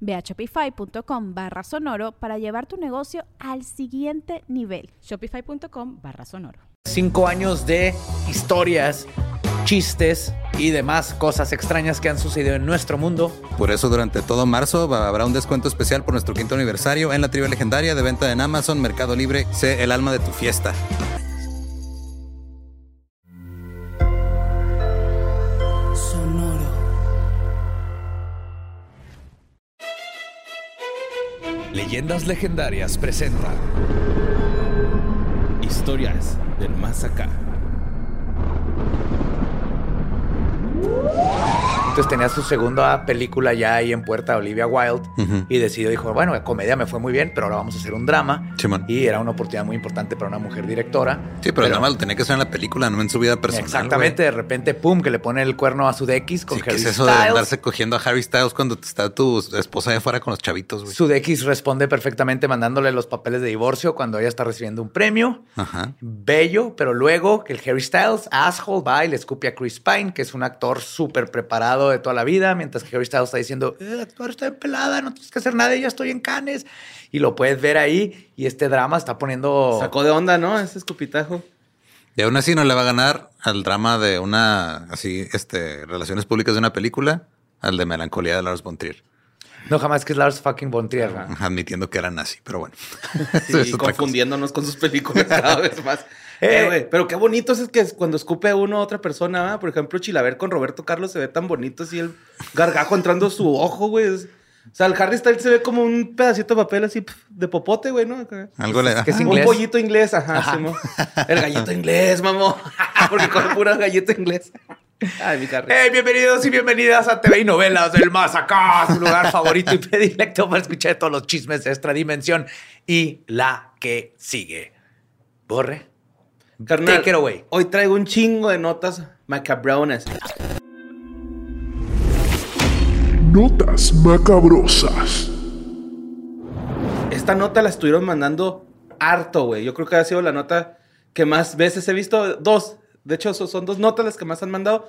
Ve a shopify.com barra sonoro para llevar tu negocio al siguiente nivel. Shopify.com barra sonoro. Cinco años de historias, chistes y demás cosas extrañas que han sucedido en nuestro mundo. Por eso durante todo marzo habrá un descuento especial por nuestro quinto aniversario en la trivia legendaria de venta en Amazon, Mercado Libre. Sé el alma de tu fiesta. Leyendas Legendarias presenta Historias del Más. Entonces tenía su segunda película ya ahí en puerta, Olivia Wilde, y decidió, dijo, bueno, la comedia me fue muy bien, pero ahora vamos a hacer un drama. y era una oportunidad muy importante para una mujer directora. Sí, pero, el drama lo tenía que hacer en la película, no en su vida personal. Exactamente, de repente, pum, que le pone el cuerno a su DX con sí, Harry ¿qué es eso de andarse cogiendo a Harry Styles cuando está tu esposa de fuera con los chavitos, güey? Responde perfectamente mandándole los papeles de divorcio cuando ella está recibiendo un premio. Ajá. Bello, pero luego que el Harry Styles, asshole, va y le escupe a Chris Pine, que es un actor súper preparado de toda la vida, mientras que Harry Styles está diciendo, el actor está en pelada, no tienes que hacer nada, ya estoy en canes. Y lo puedes ver ahí y este drama está poniendo... Sacó de onda, ¿no? Ese escupitajo. Y aún así no le va a ganar al drama de una, así, este, relaciones públicas de una película, al de Melancolía de Lars von Trier. No, jamás que es Lars fucking von Trier. Admitiendo que era nazi, pero bueno. Sí, confundiéndonos con sus películas cada vez más. Eh, eh, pero qué bonito es que cuando escupe uno a otra persona, por ejemplo, Chilaver con Roberto Carlos se ve tan bonito así el gargajo entrando a su ojo, güey. O sea, el Harry Styles se ve como un pedacito de papel así de popote, güey, ¿no? Algo le da. Que es Un pollito inglés, ajá. sí, el gallito inglés, mamó. Porque con pura galleta inglés. Ay, mi Harry. Hey, bienvenidos y bienvenidas a TV y Novelas del Más Acá, su lugar favorito y predilecto para escuchar todos los chismes de esta dimensión y la que sigue. Borre. Carnal, Take it away. Hoy traigo un chingo de notas macabronas. Notas macabrosas. Esta nota la estuvieron mandando harto, güey. Yo creo que ha sido la nota que más veces he visto. Dos. De hecho, so- son dos notas las que más han mandado.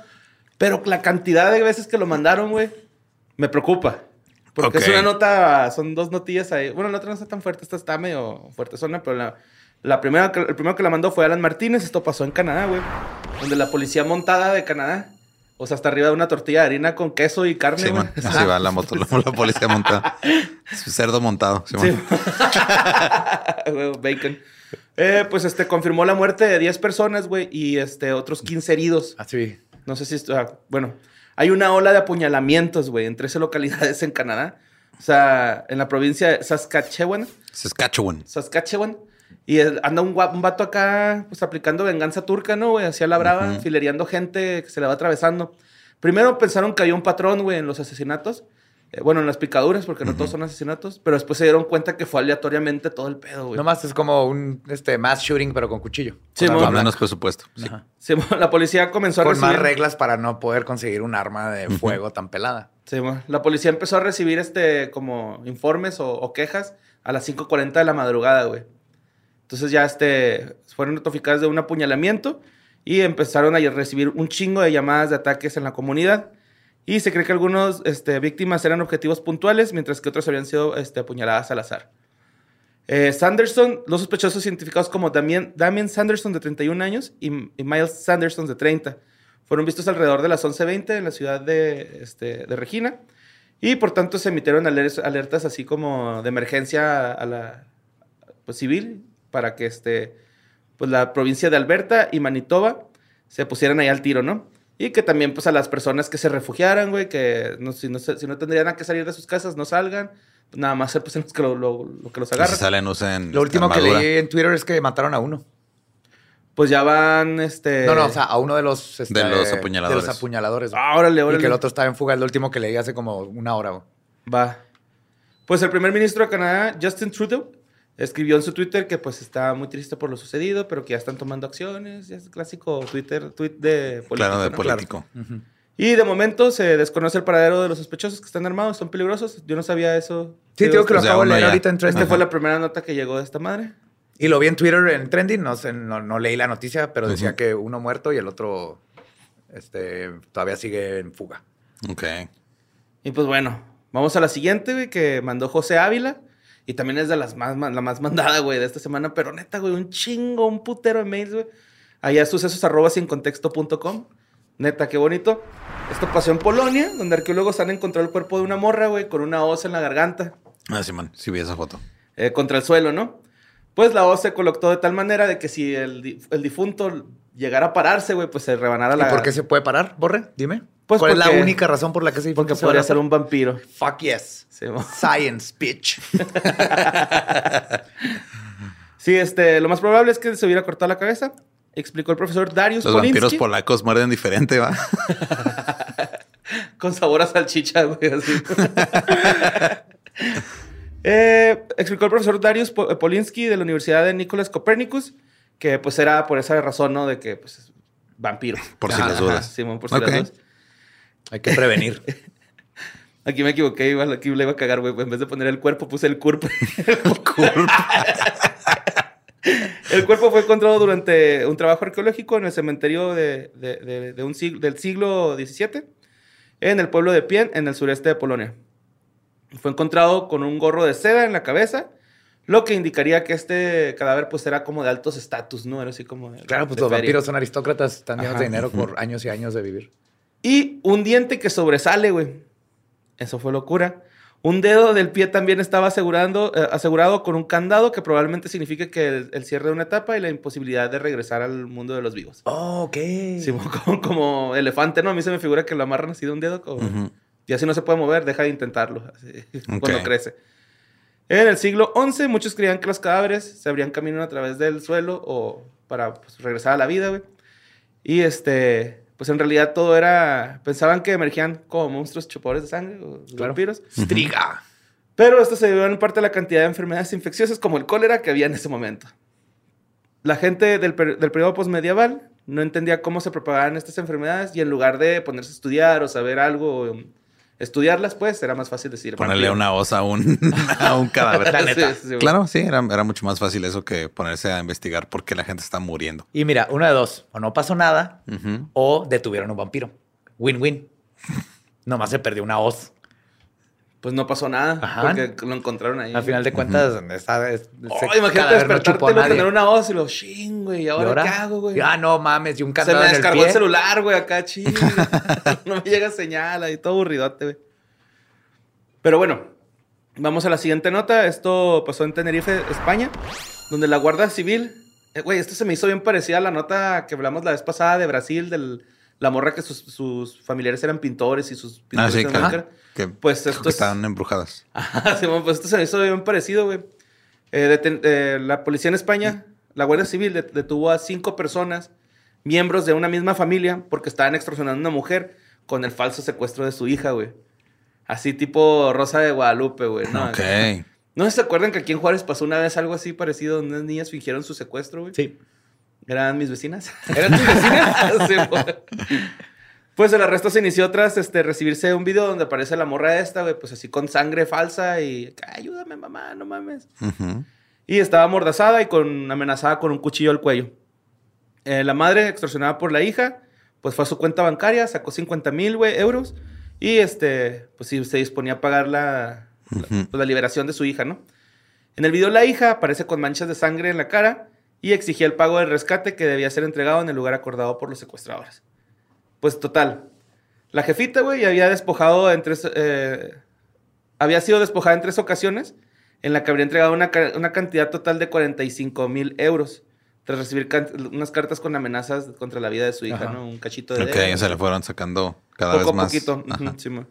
Pero la cantidad de veces que lo mandaron, güey, me preocupa. Porque es una nota, son dos notillas ahí. Bueno, la otra no está tan fuerte, esta está medio fuerte zona, pero la, la primera, que- el primero que la mandó fue Alan Martínez. Esto pasó en Canadá, güey. Donde la policía montada de Canadá, o sea, hasta arriba de una tortilla de harina con queso y carne, Sí, man. Así va la moto, la, la policía montada. Su cerdo montado. Sí, Sí. man. Huevo, Bacon. Eh, pues este confirmó la muerte de 10 personas, güey, y este otros 15 heridos. Así. No sé si esto, ah, bueno, hay una ola de apuñalamientos, güey, en 13 localidades en Canadá. O sea, en la provincia de Saskatchewan, Saskatchewan. Saskatchewan. Y anda un, un vato acá, pues aplicando venganza turca, ¿no, güey? Hacia la brava, filereando gente que se le va atravesando. Primero pensaron que había un patrón, güey, en los asesinatos. Eh, bueno, en las picaduras, porque no todos son asesinatos. Pero después se dieron cuenta que fue aleatoriamente todo el pedo, güey. Nomás es como un este, mass shooting, pero con cuchillo. Sí, Con Con blanca. menos presupuesto. Sí. Sí, la policía comenzó a Con recibir... más reglas para no poder conseguir un arma de fuego tan pelada. Sí, mo- la policía empezó a recibir este como informes o, o quejas a las 5.40 de la madrugada, güey. Entonces ya este, fueron notificadas de un apuñalamiento y empezaron a recibir un chingo de llamadas de ataques en la comunidad. Y se cree que algunos este, víctimas eran objetivos puntuales, mientras que otros habían sido este, apuñaladas al azar. Eh, Sanderson, los sospechosos identificados como Damien, Damien Sanderson de 31 años y, y Miles Sanderson de 30, fueron vistos alrededor de las 11.20 en la ciudad de, este, de Regina y por tanto se emitieron aler- alertas así como de emergencia a la pues, civil para que este, pues la provincia de Alberta y Manitoba se pusieran ahí al tiro, ¿no? Y que también, pues, a las personas que se refugiaran, güey, que no, si, no, si no tendrían a que salir de sus casas, no salgan. Pues nada más, pues, en los que lo, lo- lo que los Si agarran. salen, usen Lo último que leí en Twitter es que mataron a uno. Pues ya van, este... No, no, o sea, a uno de los... este, De los apuñaladores. De los apuñaladores. Ah, órale, Y que el otro estaba en fuga. Es lo último que leí hace como una hora. güey. Va. Pues el primer ministro de Canadá, Justin Trudeau, escribió en su Twitter que pues está muy triste por lo sucedido, pero que ya están tomando acciones. Ya es el clásico Twitter, tweet de político. Claro, de ¿no? político. Y de momento se desconoce el paradero de los sospechosos que están armados, son peligrosos. Yo no sabía eso. Sí, Digo, que lo o sea, acabo de leer ya. ahorita en Esta Trending. fue la primera nota que llegó de esta madre. Y lo vi en Twitter en Trending. No, sé, no, no leí la noticia, pero decía que uno muerto y el otro este, todavía sigue en fuga. Ok. Y pues bueno, vamos a la siguiente, güey, que mandó José Ávila. Y también es de las más, la más mandada, güey, de esta semana. Pero neta, güey, un chingo, un putero de mails, güey. Allá sucesos arroba sin contexto.com. Neta, qué bonito. Esto pasó en Polonia, donde arqueólogos han encontrado el cuerpo de una morra, güey, con una hoz en la garganta, Ah, Simón, sí vi esa foto. eh, contra el suelo, ¿no? Pues la hoz se colocó de tal manera de que si el, el difunto llegara a pararse, güey, pues se rebanara la... ¿Y por qué se puede parar, Borre? Dime. Pues ¿Cuál es la única razón por la que se Porque se podría ser un vampiro. Fuck yes. Sí, Science, bitch. Sí, este, lo más probable es que se hubiera cortado la cabeza. Explicó el profesor Darius Los vampiros Polinsky. polacos muerden diferente, ¿va? Con sabor a salchicha, güey, así. Eh, explicó el profesor Darius Po- Polinsky de la Universidad de Nicolás Copernicus que pues era por esa razón, ¿no? De que pues es vampiro. Por si las Ajá, dudas. Simón, por si Ok. las dudas. Hay que prevenir. Aquí me equivoqué, igual aquí le iba a cagar, güey. En vez de poner el cuerpo, puse el curp. el cuerpo fue encontrado durante un trabajo arqueológico en el cementerio de, de- de- de un siglo, del siglo XVII en el pueblo de Pien, en el sureste de Polonia. Fue encontrado con un gorro de seda en la cabeza, lo que indicaría que este cadáver pues era como de altos estatus, ¿no? Era así como de- Claro, pues de los feria. vampiros son aristócratas, están llenos de dinero por años y años de vivir. Y un diente que sobresale, güey. Eso fue locura. Un dedo del pie también estaba asegurando, eh, asegurado con un candado que probablemente signifique que el, el cierre de una etapa y la imposibilidad de regresar al mundo de los vivos. Oh, ok. Sí, como, como elefante, ¿no? A mí se me figura que lo amarran así de un dedo. Como. Y así no se puede mover, deja de intentarlo. así. Cuando crece. En el siglo XI, muchos creían que los cadáveres se abrían camino a través del suelo o para pues, regresar a la vida, güey. Y este, pues en realidad todo era. Pensaban que emergían como monstruos chupadores de sangre o Claro. vampiros. Striga. Pero esto se debió en parte a la cantidad de enfermedades infecciosas como el cólera que había en ese momento. La gente del, per- del periodo postmedieval no entendía cómo se propagaban estas enfermedades y en lugar de ponerse a estudiar o saber algo, estudiarlas, pues era más fácil decir. Ponerle vampiro. una osa a un, a un cadáver. La neta. Sí, sí, sí. Claro, sí, era, era mucho más fácil eso que ponerse a investigar por qué la gente está muriendo. Y mira, una de dos. O no pasó nada, o detuvieron un vampiro. Win-win. Nomás se perdió una hoz. Pues no pasó nada Ajá. porque lo encontraron ahí. Al final de cuentas, está, es- Oh, imagínate no despertarte a y tener una voz y lo ching, güey. ¿Y ¿Y ahora, qué hago, güey? Ah, no mames, y un Se candado me en el descargó el, pie. celular, güey, acá ching. no me llega señal ahí, todo aburridote, güey. Pero bueno, vamos a la siguiente nota. Esto pasó en Tenerife, España, donde la Guardia Civil. eh, Güey, esto se me hizo bien parecida a la nota que hablamos la vez pasada de Brasil, de la morra que sus, sus familiares eran pintores y sus Ah, pintores sí, eran claro. Que, Pues esto que es- estaban embrujadas. Ajá, Simón, pues esto se me hizo bien parecido, güey. Eh, deten- eh, la policía en España, la Guardia Civil, det- detuvo a cinco personas, miembros de una misma familia, porque estaban extorsionando a una mujer con el falso secuestro de su hija, güey. Así tipo Rosa de Guadalupe, güey. ¿no? ok. ¿No se acuerdan que aquí en Juárez pasó una vez algo así parecido, donde unas niñas fingieron su secuestro, güey? Sí. Eran mis vecinas. ¿Eran tus vecinas? Sí, pues. Pues el arresto se inició tras este, recibirse un video donde aparece la morra esta, güey, pues así con sangre falsa y ayúdame, mamá, no mames. Y estaba amordazada y con, amenazada con un cuchillo al cuello. Eh, la madre, extorsionada por la hija, pues fue a su cuenta bancaria, sacó 50 mil euros y este, pues sí, se disponía a pagar la, pues, la liberación de su hija, ¿no? En el video la hija aparece con manchas de sangre en la cara y exigía el pago del rescate que debía ser entregado en el lugar acordado por los secuestradores. Pues total, la jefita, güey, había despojado en tres, eh, había sido despojada en tres ocasiones en la que habría entregado una, ca- una cantidad total de 45 mil euros, tras recibir unas cartas con amenazas contra la vida de su hija, Ajá. ¿no? Un cachito de Ok, dedo. se le fueron sacando cada poco vez a más. poquito. Ajá. Ujú, Simón.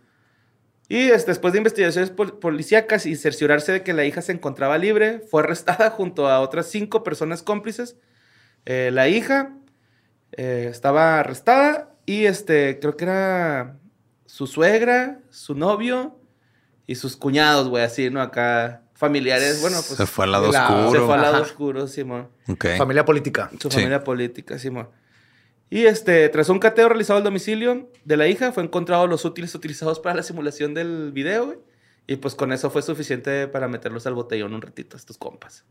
Y este, después de investigaciones pol- policíacas y cerciorarse de que la hija se encontraba libre, fue arrestada junto a otras cinco personas cómplices. Eh, la hija eh, estaba arrestada y este, creo que era su suegra, su novio y sus cuñados, güey, así, ¿no? Acá familiares, bueno, pues... se fue al lado la- oscuro. Se fue al lado Ajá. oscuro, Simón. Ok. Familia política. Su Sí. familia política, Simón. Y este, tras un cateo realizado al domicilio de la hija, fue encontrado los útiles utilizados para la simulación del video, güey. Y pues con eso fue suficiente para meterlos al botellón un ratito a estos compas.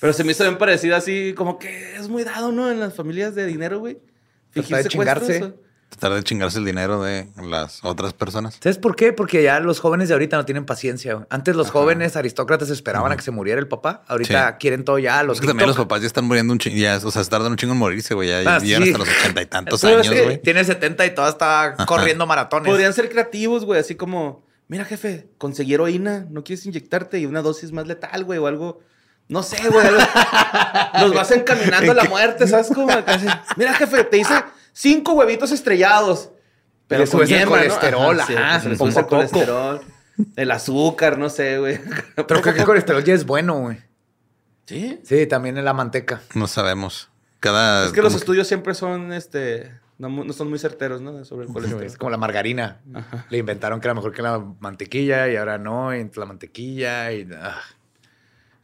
Pero se me hizo bien parecido así, como que es muy dado, ¿no? En las familias de dinero, güey. De Fingir chingarse. Tratar de chingarse el dinero de las otras personas. ¿Sabes por qué? Porque ya los jóvenes de ahorita no tienen paciencia. güey. Antes los jóvenes aristócratas esperaban a que se muriera el papá. Ahorita Sí. quieren todo ya. Los Es que también los papás ya están muriendo un chingo. Ya, o sea, se tardan un chingo en morirse, güey. Ya Ah, sí. hasta los ochenta y tantos Pero años, güey. Tiene 70 y toda está corriendo maratones. Podrían ser creativos, güey, así como, mira, jefe, conseguí heroína, ¿no quieres inyectarte? Y una dosis más letal, güey, o algo. No sé, güey. Los vas encaminando a la muerte, ¿sabes? Como casi, mira, jefe, te hice cinco huevitos estrellados. Pero el ¿no? colesterol, sí, ajá, pues poco el poco. colesterol, el azúcar, no sé, güey. Pero creo que el colesterol ya es bueno, güey. Sí. Sí, también en la manteca. No sabemos. Cada. Es que los estudios siempre son, este, no, son muy certeros, ¿no? Sobre el Es colesterol. como la margarina. Le inventaron que era mejor que la mantequilla y ahora no, y la mantequilla y... ah.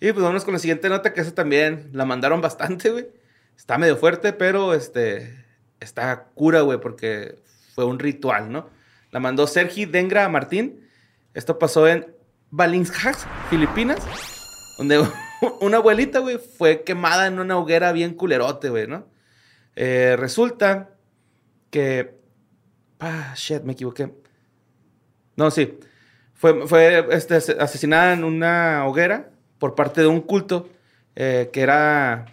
Y pues vámonos con la siguiente nota, que esa también la mandaron bastante, güey. Está medio fuerte, pero este está cura, güey, porque fue un ritual, ¿no? La mandó Sergi Dengra Martín. Esto pasó en Balingshax, Filipinas, donde una abuelita, güey, fue quemada en una hoguera bien culerote, güey, ¿no? Eh, resulta que... Ah, shit, me equivoqué. No, sí. Fue, fue este, ase- asesinada en una hoguera por parte de un culto eh, que era...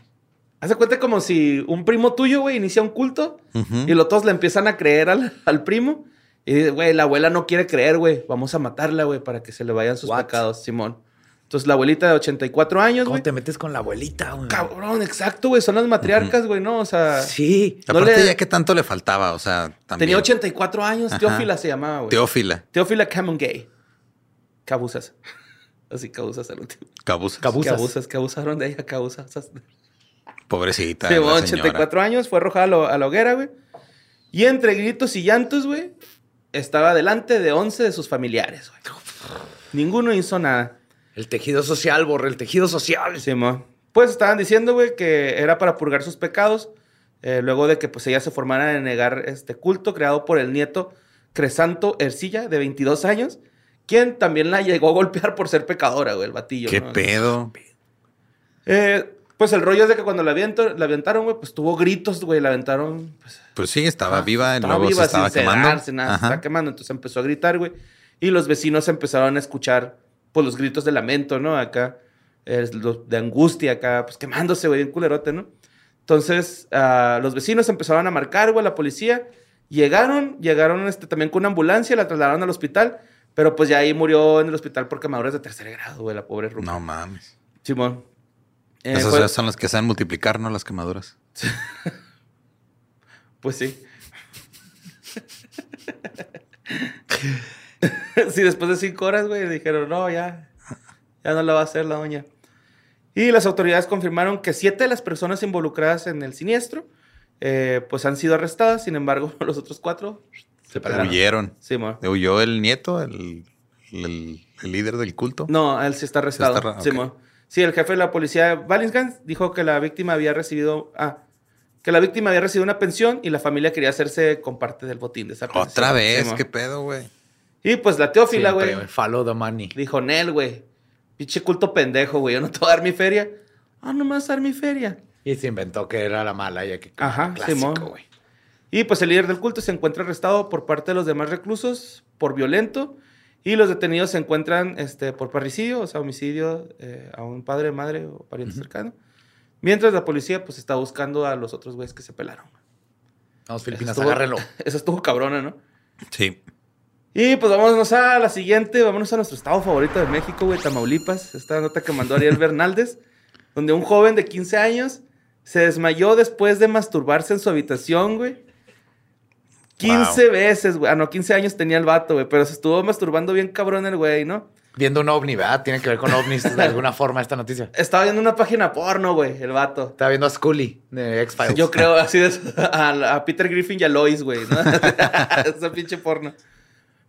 Haz de cuenta como si un primo tuyo, güey, inicia un culto y los todos le empiezan a creer al, al primo. Y dice, güey, la abuela no quiere creer, güey. Vamos a matarla, güey, para que se le vayan sus What? pecados, Simón. Entonces la abuelita de 84 años, ¿Cómo güey. te metes con la abuelita, güey? Cabrón, exacto, güey. Son las matriarcas, güey, ¿no? O sea, Sí. no Aparte, le- ya que tanto le faltaba, o sea, también. tenía 84 años. Ajá. Teófila se llamaba, güey. Teófila. Teófila Camongay. Cabuzas. Así, cabuzas al último. Cabuzas. Cabuzas. Cabuzas, que abusaron de ella, cabuzas. Pobrecita. Bueno, señora. 84 años, fue arrojada a, lo- a la hoguera, güey. Y entre gritos y llantos, güey, estaba delante de 11 de sus familiares, güey. Ninguno hizo nada. El tejido social, borre el tejido social. Pues estaban diciendo, güey, que era para purgar sus pecados. eh, luego de que pues ella se formara en negar este culto creado por el nieto Cresanto Ercilla, de 22 años, quien también la llegó a golpear por ser pecadora, güey, el batillo. ¿Qué ¿no? pedo? Eh, pues el rollo es de que cuando la, aviento- la aventaron, güey, pues tuvo gritos, güey, la aventaron, pues, Pues sí, estaba viva estaba luego viva se estaba sin quemando. nada, se estaba quemando. Entonces empezó a gritar, güey. Y los vecinos empezaron a escuchar, pues, los gritos de lamento, ¿no? Acá, eh, los de angustia, acá, pues, quemándose, güey, bien culerote, ¿no? Entonces, ah, los vecinos empezaron a marcar, güey, a la policía. Llegaron, llegaron este, también con una ambulancia, la trasladaron al hospital. Pero, pues, ya ahí murió en el hospital por quemaduras de tercer grado, güey, la pobre Ruca. No mames. Simón. Eh, Esas son las que saben multiplicar, ¿no? Las quemaduras. Pues sí. sí, después de cinco horas, güey, dijeron, no, ya, ya no la va a hacer la doña. Y las autoridades confirmaron que siete de las personas involucradas en el siniestro, eh, pues han sido arrestadas. Sin embargo, los otros cuatro, Se pelaron. Huyeron. sí, mo. Huyó el nieto, el, el- el líder del culto. No, él sí está arrestado. Sí está. Sí, el jefe de la policía, Valensgans, dijo que la víctima había recibido, ah, que la víctima había recibido una pensión y la familia quería hacerse con parte del botín de esa pensión. Otra vez, qué pedo, güey. Y pues la Teófila, güey, Follow the money. dijo, Nel, güey, pinche culto pendejo, güey, yo no te voy a dar mi feria. Ah, no me vas a dar mi feria. Y se inventó que era la mala. Ya que Ajá, clásico, güey. Y pues el líder del culto se encuentra arrestado por parte de los demás reclusos por violento y los detenidos se encuentran este, por parricidio, o sea, homicidio eh, a un padre, madre o pariente cercano. Mientras la policía pues está buscando a los otros güeyes que se pelaron. Vamos, Filipinas, Estuvo- agárrenlo. Esa estuvo cabrona, ¿no? Sí. Y pues vámonos a la siguiente, vámonos a nuestro estado favorito de México, güey, Tamaulipas. Esta nota que mandó Ariel Bernaldez, donde un joven de 15 años Se desmayó después de masturbarse en su habitación, güey. 15 veces, güey. Ah, no, 15 años tenía el vato, güey. Pero se estuvo masturbando bien cabrón el güey, ¿no? Viendo un ovni, ¿verdad? Tiene que ver con ovnis de alguna forma esta noticia. Estaba viendo una página porno, güey, el vato. Estaba viendo a Scully de X-Files. Yo creo así de a, a Peter Griffin y a Lois, güey, ¿no? Esa pinche porno.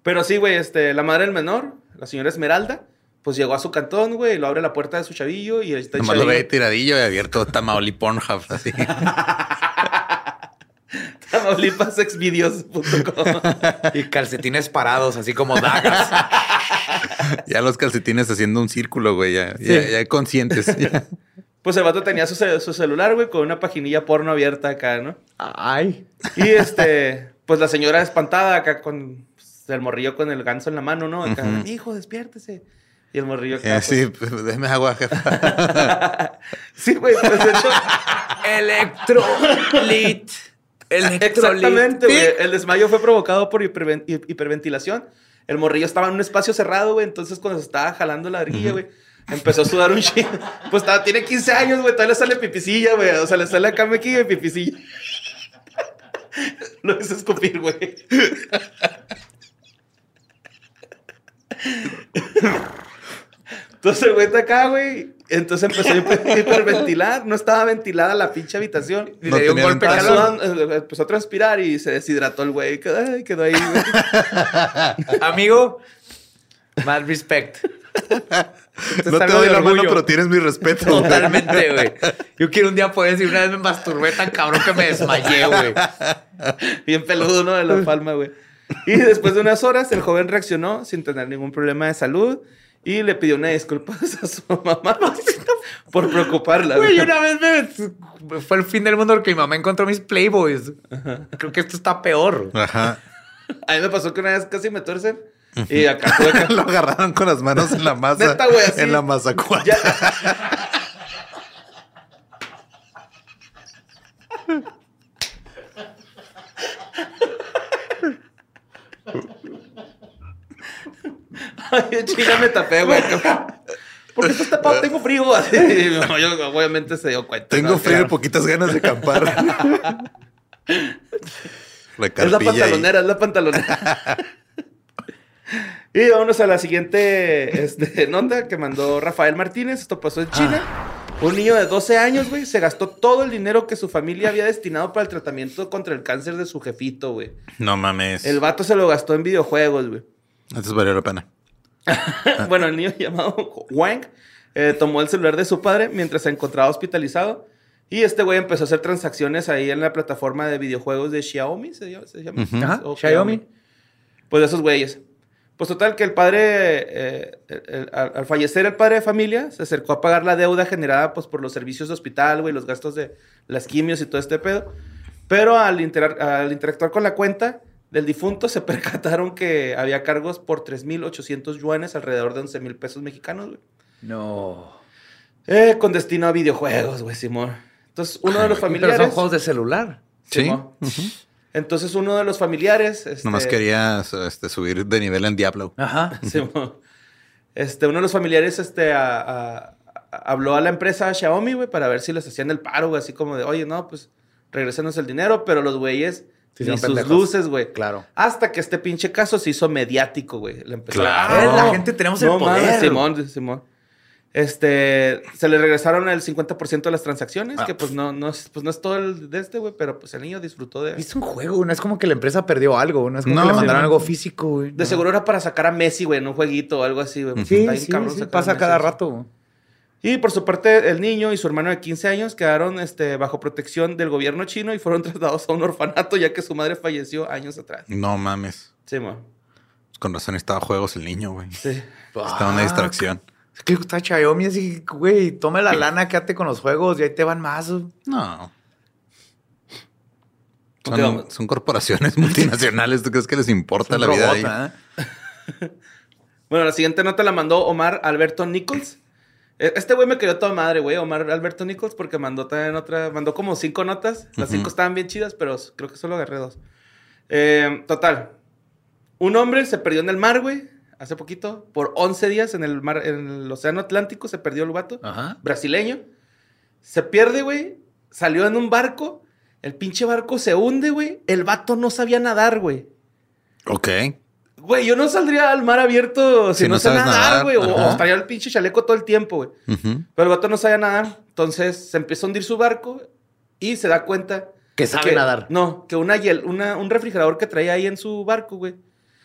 Pero sí, güey, este, la madre del menor, la señora Esmeralda, pues llegó a su cantón, güey, y lo abre la puerta de su chavillo y ahí está el Nomás lo ve tiradillo y abierto Tamaoli Pornhub, así. Tamaulipasexvideos.com. Y calcetines parados, así como dagas. ya los calcetines haciendo un círculo, güey, ya, ya, ya conscientes. Ya. Pues el vato tenía su, su celular, güey, con una paginilla porno abierta acá, ¿no? Ay. Y este, pues la señora espantada acá con pues, el morrillo con el ganso en la mano, ¿no? Acá, hijo, despiértese. Y el morrillo acá. Eh, sí, pues, pues, déjeme agua, jefa. sí, güey, pues de hecho. Electrolit. Exactamente, güey. El desmayo fue provocado por hiperven- hi- hiperventilación. El morrillo estaba en un espacio cerrado, güey. Entonces, cuando se estaba jalando la arguilla, güey, empezó a sudar un chingo. Pues estaba, tiene 15 años, güey. Todavía le sale pipicilla, güey. O sea, le sale acá mequilla y pipicilla. Lo hizo escupir, güey. Entonces güey está acá, güey. Entonces empezó a hiper- hiperventilar. No estaba ventilada la pinche habitación. Y No le dio un golpe calor. sudando, eh, empezó a transpirar y se deshidrató el güey. Quedó, quedó ahí, güey. Amigo, mal respect. No te doy la mano, pero tienes mi respeto. Totalmente, güey. Yo quiero un día poder decir, una vez me masturbé tan cabrón que me desmayé, güey. Bien peludo, ¿no? De la palma, güey. Y después de unas horas, el joven reaccionó sin tener ningún problema de salud y le pidió una disculpa a su mamá por preocuparla, Güey, una vez me... Fue el fin del mundo porque mi mamá encontró mis Playboys. Creo que esto está peor. Ajá. A mí me pasó que una vez casi me tuercen y acá. Lo agarraron con las manos en la masa. Neta, güey, así. En la. Ya- chinga, me tapé, güey. ¿Por qué estás tapado? Tengo frío. Así, yo, obviamente se dio cuenta. Tengo ¿no? frío y poquitas ganas de acampar. La Es la ahí. pantalonera, es la pantalonera. y vámonos a la siguiente este, nota que mandó Rafael Martínez. Esto pasó en China. Un niño de 12 años, güey, se gastó todo el dinero que su familia había destinado para el tratamiento contra el cáncer de su jefito, güey. No mames. El vato se lo gastó en videojuegos, güey. Entonces valió la pena. bueno, el niño llamado Wang eh, tomó el celular de su padre mientras se encontraba hospitalizado. Y este güey empezó a hacer transacciones ahí en la plataforma de videojuegos de Xiaomi, ¿se llama? ¿Se llama? Ajá, O Xiaomi. Pues de esos güeyes. Pues total que el padre, eh, el- el- al, al fallecer el padre de familia, se acercó a pagar la deuda generada pues por los servicios de hospital, güey, los gastos de las quimios y todo este pedo. Pero al, al interactuar con la cuenta del difunto, se percataron que había cargos por 3.800 yuanes, alrededor de 11 mil pesos mexicanos, güey. No. Eh, con destino a videojuegos, güey, Simón. Entonces, uno de los Pero familiares... son juegos de celular. Sí. Entonces, uno de los familiares... este, Nomás quería este, subir de nivel en Diablo. Ajá. Simón. Este, uno de los familiares este, a- a- a- habló a la empresa Xiaomi, güey, para ver si les hacían el paro, güey, así como de, oye, no, pues regresenos el dinero, pero los güeyes, Sí, ni sus pendejos. luces, güey. Claro. Hasta que este pinche caso se hizo mediático, güey. Le empezó Claro. a- Eh, la gente tenemos el poder. Simón, Simón. Este, se le regresaron el 50% de las transacciones, Ah. que pues no, no, es, pues no es todo el de este, güey, pero pues el niño disfrutó de... Es un juego, no es como que la empresa perdió algo, no es como No, que le mandaron sí, algo físico, güey. De No. seguro era para sacar a Messi, güey, en un jueguito o algo así, güey. Sí, sí, sí, pasa cada rato. Y por su parte, el niño y su hermano de 15 años quedaron este, bajo protección del gobierno chino y fueron trasladados a un orfanato ya que su madre falleció años atrás. No mames. Sí, mo. Con razón estaba juegos el niño, güey. Sí. Estaba una distracción. Es que está Xiaomi así, güey, toma la lana, quédate con los juegos y ahí te van más. No. Son, son corporaciones multinacionales. ¿Tú crees que les importa la vida ahí? ¿verdad? Bueno, la siguiente nota la mandó Omar Alberto Nichols. E- Este güey me quedó toda madre, güey, Omar Alberto Nichols, porque mandó también otra, mandó como cinco notas. Las cinco estaban bien chidas, pero creo que solo agarré dos. Eh, total. Un hombre se perdió en el mar, güey, hace poquito, por 11 días en el mar, en el océano Atlántico, se perdió el vato. Ajá. brasileño. Se pierde, güey. salió en un barco, el pinche barco se hunde, güey. El vato no sabía nadar, güey. Ok. Güey, yo no saldría al mar abierto si, Si no, no sé nadar, nadar, güey. O, estaría el pinche chaleco todo el tiempo, güey. Pero el vato no sabía nadar. Entonces se empieza a hundir su barco y se da cuenta. Que sabe nadar. No, que una, hiel- una- un refrigerador que traía ahí en su barco, güey,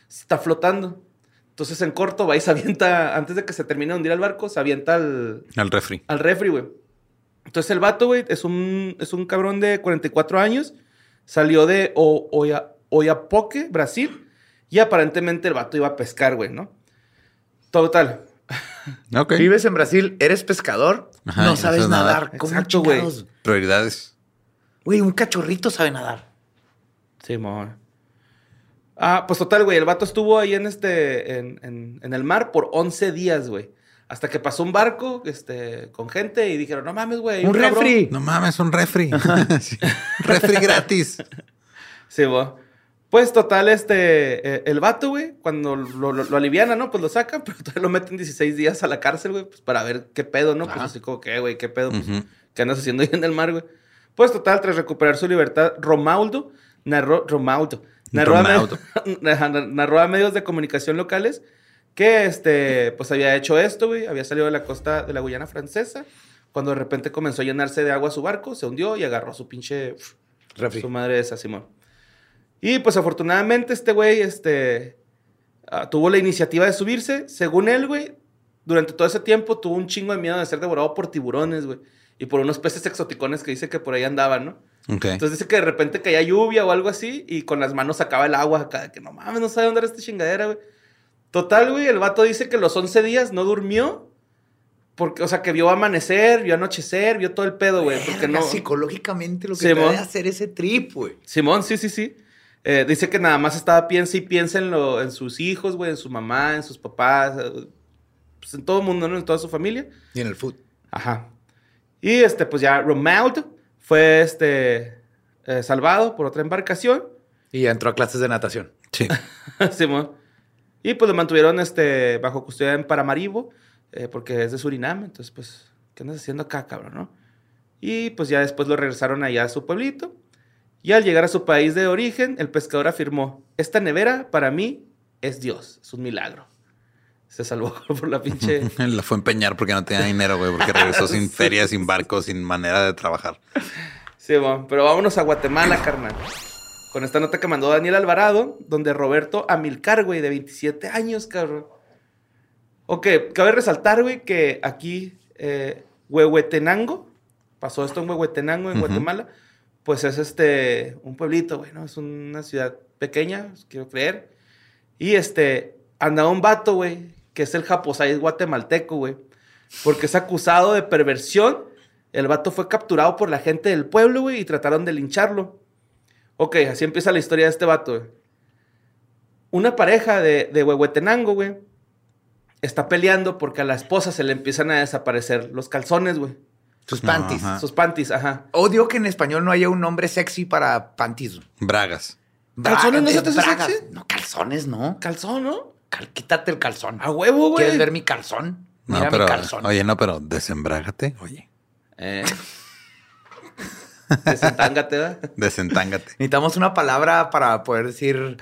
está flotando. Entonces en corto va y se avienta, antes de que se termine de hundir el barco, se avienta al, Al refri. al refri, güey. Entonces el vato, güey, es un, es un cabrón de 44 años. Salió de O- Oia- Oiapoque, Brasil. Y aparentemente el vato iba a pescar, güey, ¿no? Total. Ok. Vives en Brasil, eres pescador, Ajá, no sabes nadar. nadar. ¿Cómo Exacto, güey. Prioridades. Güey, un cachorrito sabe nadar. Sí, mon. Ah, pues total, güey. El vato estuvo ahí en este, en, en- en el mar por 11 días, güey. Hasta que pasó un barco, este, con gente y dijeron, no mames, güey. Un cabrón". refri. No mames, un refri. Sí. Refri gratis. Sí, bo. Pues total, este, eh, el vato, güey, cuando lo, lo, lo aliviana, ¿no? Pues lo sacan, pero todavía lo meten 16 días a la cárcel, güey, pues para ver qué pedo, ¿no? Pues así como, ¿qué, güey? ¿Qué pedo? Pues. ¿Qué andas haciendo ahí en el mar, güey? Pues total, tras recuperar su libertad, Romualdo narró, Romualdo, narró, A, narró a medios de comunicación locales que, este, pues había hecho esto, güey, había salido de la costa de la Guyana francesa, cuando de repente comenzó a llenarse de agua su barco, se hundió y agarró su pinche Refri. su madre esa, Simón. Y pues afortunadamente este güey este, ah, tuvo la iniciativa de subirse. Según él, güey, durante todo ese tiempo tuvo un chingo de miedo de ser devorado por tiburones, güey. Y por unos peces exoticones que dice que por ahí andaban, ¿no? Entonces dice que de repente caía lluvia o algo así y con las manos sacaba el agua acá. Que no mames, no sabe dónde era esta chingadera, güey. Total, güey, el vato dice que los 11 días no durmió. Porque, o sea, que vio amanecer, vio anochecer, vio todo el pedo, güey. Porque no... psicológicamente lo que Simón. te debe hacer ese trip, güey. Simón, sí, sí, sí. Eh, dice que nada más estaba piensa y piensa en, lo, en sus hijos, güey, en su mamá, en sus papás, eh, pues en todo el mundo, ¿no? En toda su familia. Y en el food. Ajá. Y este, pues ya Romuald fue este, eh, salvado por otra embarcación. Y ya entró a clases de natación. Sí. Simón. Y pues lo mantuvieron este, bajo custodia en Paramaribo, eh, porque es de Surinam. Entonces, pues, ¿qué andas haciendo acá, cabrón, no? Y pues ya después lo regresaron allá a su pueblito. Y al llegar a su país de origen, el pescador afirmó, esta nevera para mí es Dios, es un milagro. Se salvó por la pinche... La fue a empeñar porque no tenía dinero, güey, porque regresó sin feria, sin barco, sin manera de trabajar. Sí, bueno, pero vámonos a Guatemala, carnal. Con esta nota que mandó Daniel Alvarado, donde Roberto Amilcar, güey, de 27 años, cabrón. Ok, cabe resaltar, güey, que aquí, eh, Huehuetenango, pasó esto en Huehuetenango, en. Guatemala, pues es este, un pueblito, güey, ¿no? Es una ciudad pequeña, quiero creer. Y este, andaba un vato, güey, que es el Japosais guatemalteco, güey, porque es acusado de perversión. El vato fue capturado por la gente del pueblo, güey, y trataron de lincharlo. Ok, así empieza la historia de este vato, güey. Una pareja de, de Huehuetenango, güey, está peleando porque a la esposa se le empiezan a desaparecer los calzones, güey. Sus panties. Ajá. Sus panties, ajá. Odio que en español no haya un nombre sexy para panties. Bragas. ¿Calzones no se te bragas. sexy? No, calzones no. Calzón, ¿no? Cal- quítate el calzón. A huevo, güey. ¿Quieres ver mi calzón? No, Mira pero, mi calzón. oye, no, pero desembrágate, oye. Eh. Desentángate, ¿verdad? Desentángate. Necesitamos una palabra para poder decir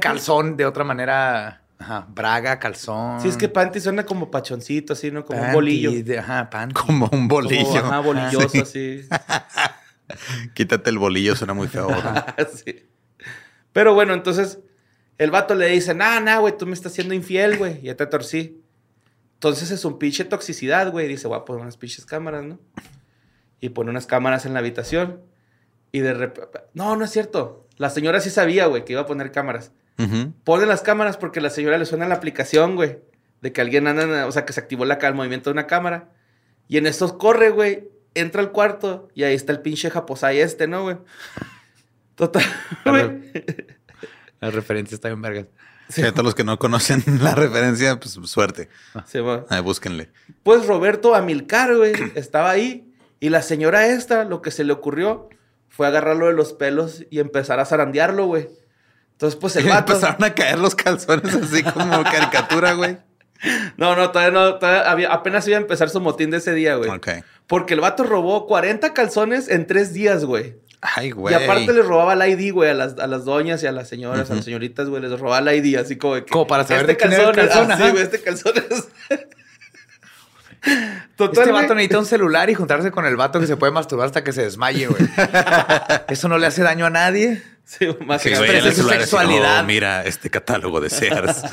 calzón de otra manera. Ajá, braga, calzón. Sí, es que panty suena como pachoncito, así, ¿no? Como un bolillo. de- ajá, panty. Como un bolillo. Como, ajá, bolilloso, Sí. así. Quítate el bolillo, suena muy feo. Sí. Pero bueno, entonces el vato le dice, nah, nah, güey, tú me estás siendo infiel, güey, ya te torcí. Entonces es un pinche toxicidad, güey. Dice, voy a poner unas pinches cámaras, ¿no? Y pone unas cámaras en la habitación. Y de repente, no, no es cierto. La señora sí sabía, güey, que iba a poner cámaras. Ujú. Pone las cámaras porque a la señora le suena la aplicación, güey. De que alguien anda, o sea, que se activó la, ca- el movimiento de una cámara. Y en eso corre, güey. Entra al cuarto y ahí está el pinche japosai este, ¿no, güey? Total, güey. La referencia está bien vergas. Sí, a todos los que no conocen la referencia, pues suerte. Se va. Ahí búsquenle. Pues Roberto Amilcar, güey, estaba ahí. Y la señora esta, lo que se le ocurrió fue agarrarlo de los pelos y empezar a zarandearlo, güey. Entonces, pues el vato... Empezaron a caer los calzones así como caricatura, güey. No, no, todavía no. todavía había- apenas iba a empezar su motín de ese día, güey. Ok. Porque el vato robó 40 calzones en tres días, güey. Ay, güey. Y aparte les robaba el ID, güey, a las, a las doñas y a las señoras, a las señoritas, güey, les robaba el ID, así como que... Como para saber este de quién era el calzón, calzón, ah, sí, güey, este calzón es... Total, Este vato necesita un celular y juntarse con el vato que se puede masturbar hasta que se desmaye, güey. Eso no le hace daño a nadie. Sí, más Sí, que su así, sexualidad. "Oh, mira este catálogo de Sears.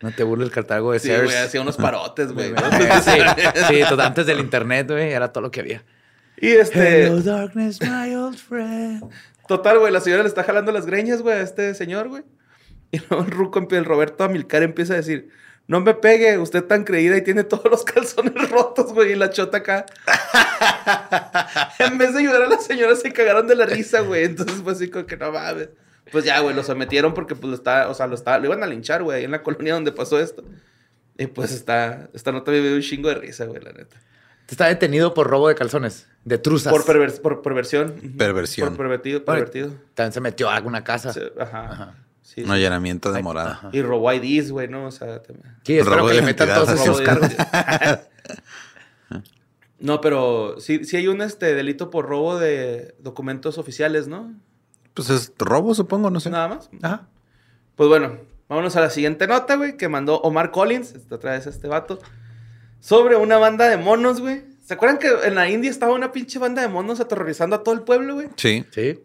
No te burles el catálogo de Sí, Sears. güey, hacía unos parotes, güey. ¿no? sí, sí, todo antes del internet, güey, era todo lo que había. Y este... Hello, darkness, my old friend. Total, güey, la señora le está jalando las greñas, güey, a este señor, güey. Y luego el ruco, el Roberto Amilcar empieza a decir, no me pegue, usted tan creída y tiene todos los calzones rotos, güey, y la chota acá. en vez de ayudar a la señora, se cagaron de la risa, güey. Entonces fue así como que no mames. Pues ya, güey, lo sometieron porque pues lo está, o sea, lo está, lo iban a linchar, güey, ahí en la colonia donde pasó esto. Y pues está, esta nota me dio un chingo de risa, güey, la neta. Está detenido por robo de calzones, de truzas. Por, pervers- por perversión. Perversión. Por pervertido, Bueno, pervertido. También se metió a alguna casa. Sí, ajá. Sí, Un sí. allanamiento de morada. Y robó IDs, güey, ¿no? O sea, también. Sí, espero Robo que de le metan todos esos es. cargos. No, pero sí, sí hay un este delito por robo de documentos oficiales, ¿no? Pues es robo, supongo, no sé. Nada más. Ajá. Pues bueno, vámonos a la siguiente nota, güey, que mandó Omar Collins, otra vez este vato, sobre una banda de monos, güey. ¿Se acuerdan que en la India estaba una pinche banda de monos aterrorizando a todo el pueblo, güey? Sí. Sí.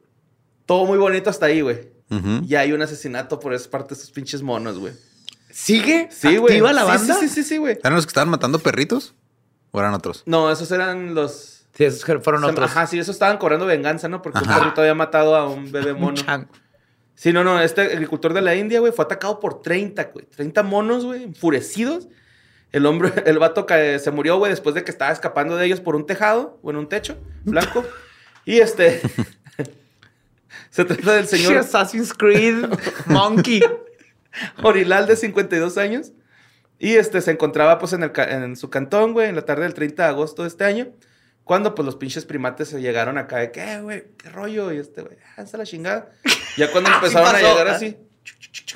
Todo muy bonito hasta ahí, güey. Ujú. Y hay un asesinato por esa parte de esos pinches monos, güey. ¿Sigue? Sí, güey. ¿Activa la Sí, banda? Sí, sí, sí, sí, güey. ¿Eran los que estaban matando perritos? ¿O eran otros? No, esos eran los... Sí, esos fueron otros. Ajá, sí, esos estaban cobrando venganza, ¿no? Porque Ajá. un perrito había matado a un bebé Un mono. chango. Sí, no, no, este agricultor de la India, güey, fue atacado por 30, güey. 30 monos, güey, enfurecidos. El hombre, el vato que se murió, güey, después de que estaba escapando de ellos por un tejado, o en un techo blanco. y este. Se trata del señor Assassin's Creed Monkey. Orilal, de 52 años. Y este se encontraba, pues, en, el, en su cantón, güey, en la tarde del 30 de agosto de este año. Cuando, pues, los pinches primates se llegaron acá de que, "Eh, güey, qué rollo. Y este, güey, ah, está la chingada. Ya cuando empezaron a pasó, llegar ¿eh? así,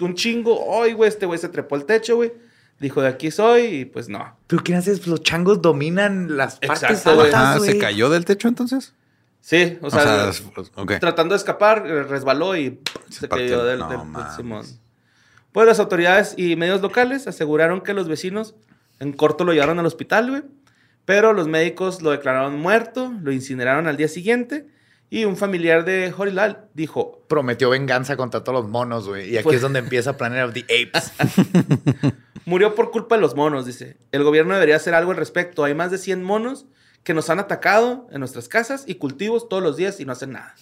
un chingo. Ay, güey, este güey se trepó al techo, güey. Dijo, de aquí soy. Y pues no. ¿Pero qué haces? Los changos dominan las partes Exacto, güey. altas, Ah, ¿se cayó del techo entonces? Sí, o O sea, sea, es- pues, ok. tratando de escapar, eh, resbaló y se, cayó del, No del- del mames. Simón. Pues las autoridades y medios locales aseguraron que los vecinos en corto lo llevaron al hospital, güey. Pero los médicos lo declararon muerto, lo incineraron al día siguiente. Y un familiar de Horilal dijo, Prometió venganza contra todos los monos, güey. Y aquí Pues- es donde empieza Planet of the Apes. murió por culpa de los monos, dice. El gobierno debería hacer algo al respecto. Hay más de 100 monos que nos han atacado en nuestras casas y cultivos todos los días y no hacen nada.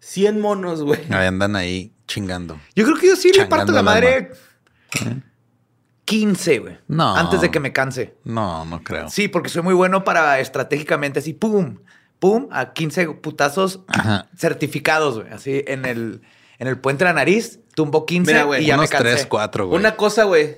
100 monos, güey. Ahí andan ahí chingando. Yo creo que yo sí le parto la madre 15, güey. No. Antes de que me canse. No, no creo. Sí, porque soy muy bueno para estratégicamente así, pum, pum, a 15 putazos Ajá. certificados, güey. Así en el, en el puente de la nariz, tumbo 15 Mira, güey, y ya Unos me cansé. 3, 4, güey. Una cosa, güey.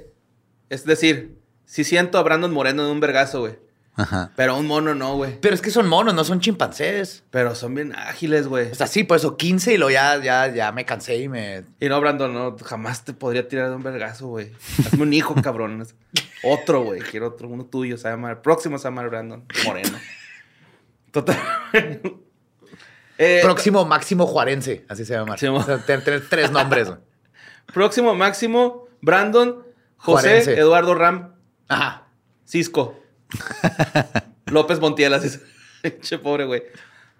Es decir, si siento a Brandon Moreno de un vergazo, güey. Ajá. Pero un mono no, güey. Pero es que son monos, no son chimpancés. Pero son bien ágiles, güey. O sea, sí, por eso 15 y lo ya, ya, ya me cansé y me... Y no, Brandon, no, jamás te podría tirar de un vergazo, güey. Hazme un hijo, cabrón. Otro, güey. Quiero otro, uno tuyo. Se llama, próximo se llama Brandon Moreno. Total. Eh, Próximo máximo juarense, así se llama. O sea, tener, tener tres nombres. güey. Próximo máximo, Brandon José Juarense. Eduardo Ram Ajá. Cisco. López Montiel, así es. Che, pobre, güey.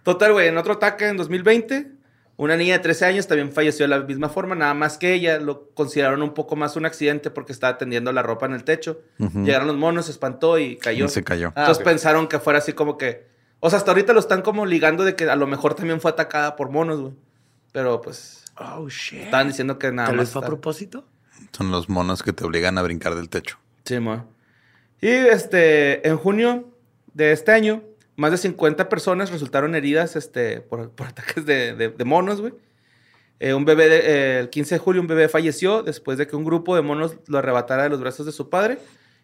Total, güey, en otro ataque en 2020, una niña de 13 años también falleció de la misma forma, nada más que ella lo consideraron un poco más un accidente porque estaba tendiendo la ropa en el techo. Llegaron los monos, se espantó y cayó. Y se cayó. Ah, Entonces ok. pensaron que fuera así como que. O sea, hasta ahorita lo están como ligando de que a lo mejor también fue atacada por monos, güey. Pero pues. Oh, shit. Estaban diciendo que nada ¿Tal más. fue a propósito? Son los monos que te obligan a brincar del techo. Sí, mo. Y este, en junio de este año, más de 50 personas resultaron heridas este, por, por ataques de, de- de monos, güey. Eh, un bebé, de- eh, el 15 de julio, un bebé falleció después de que un grupo de monos lo arrebatara de los brazos de su padre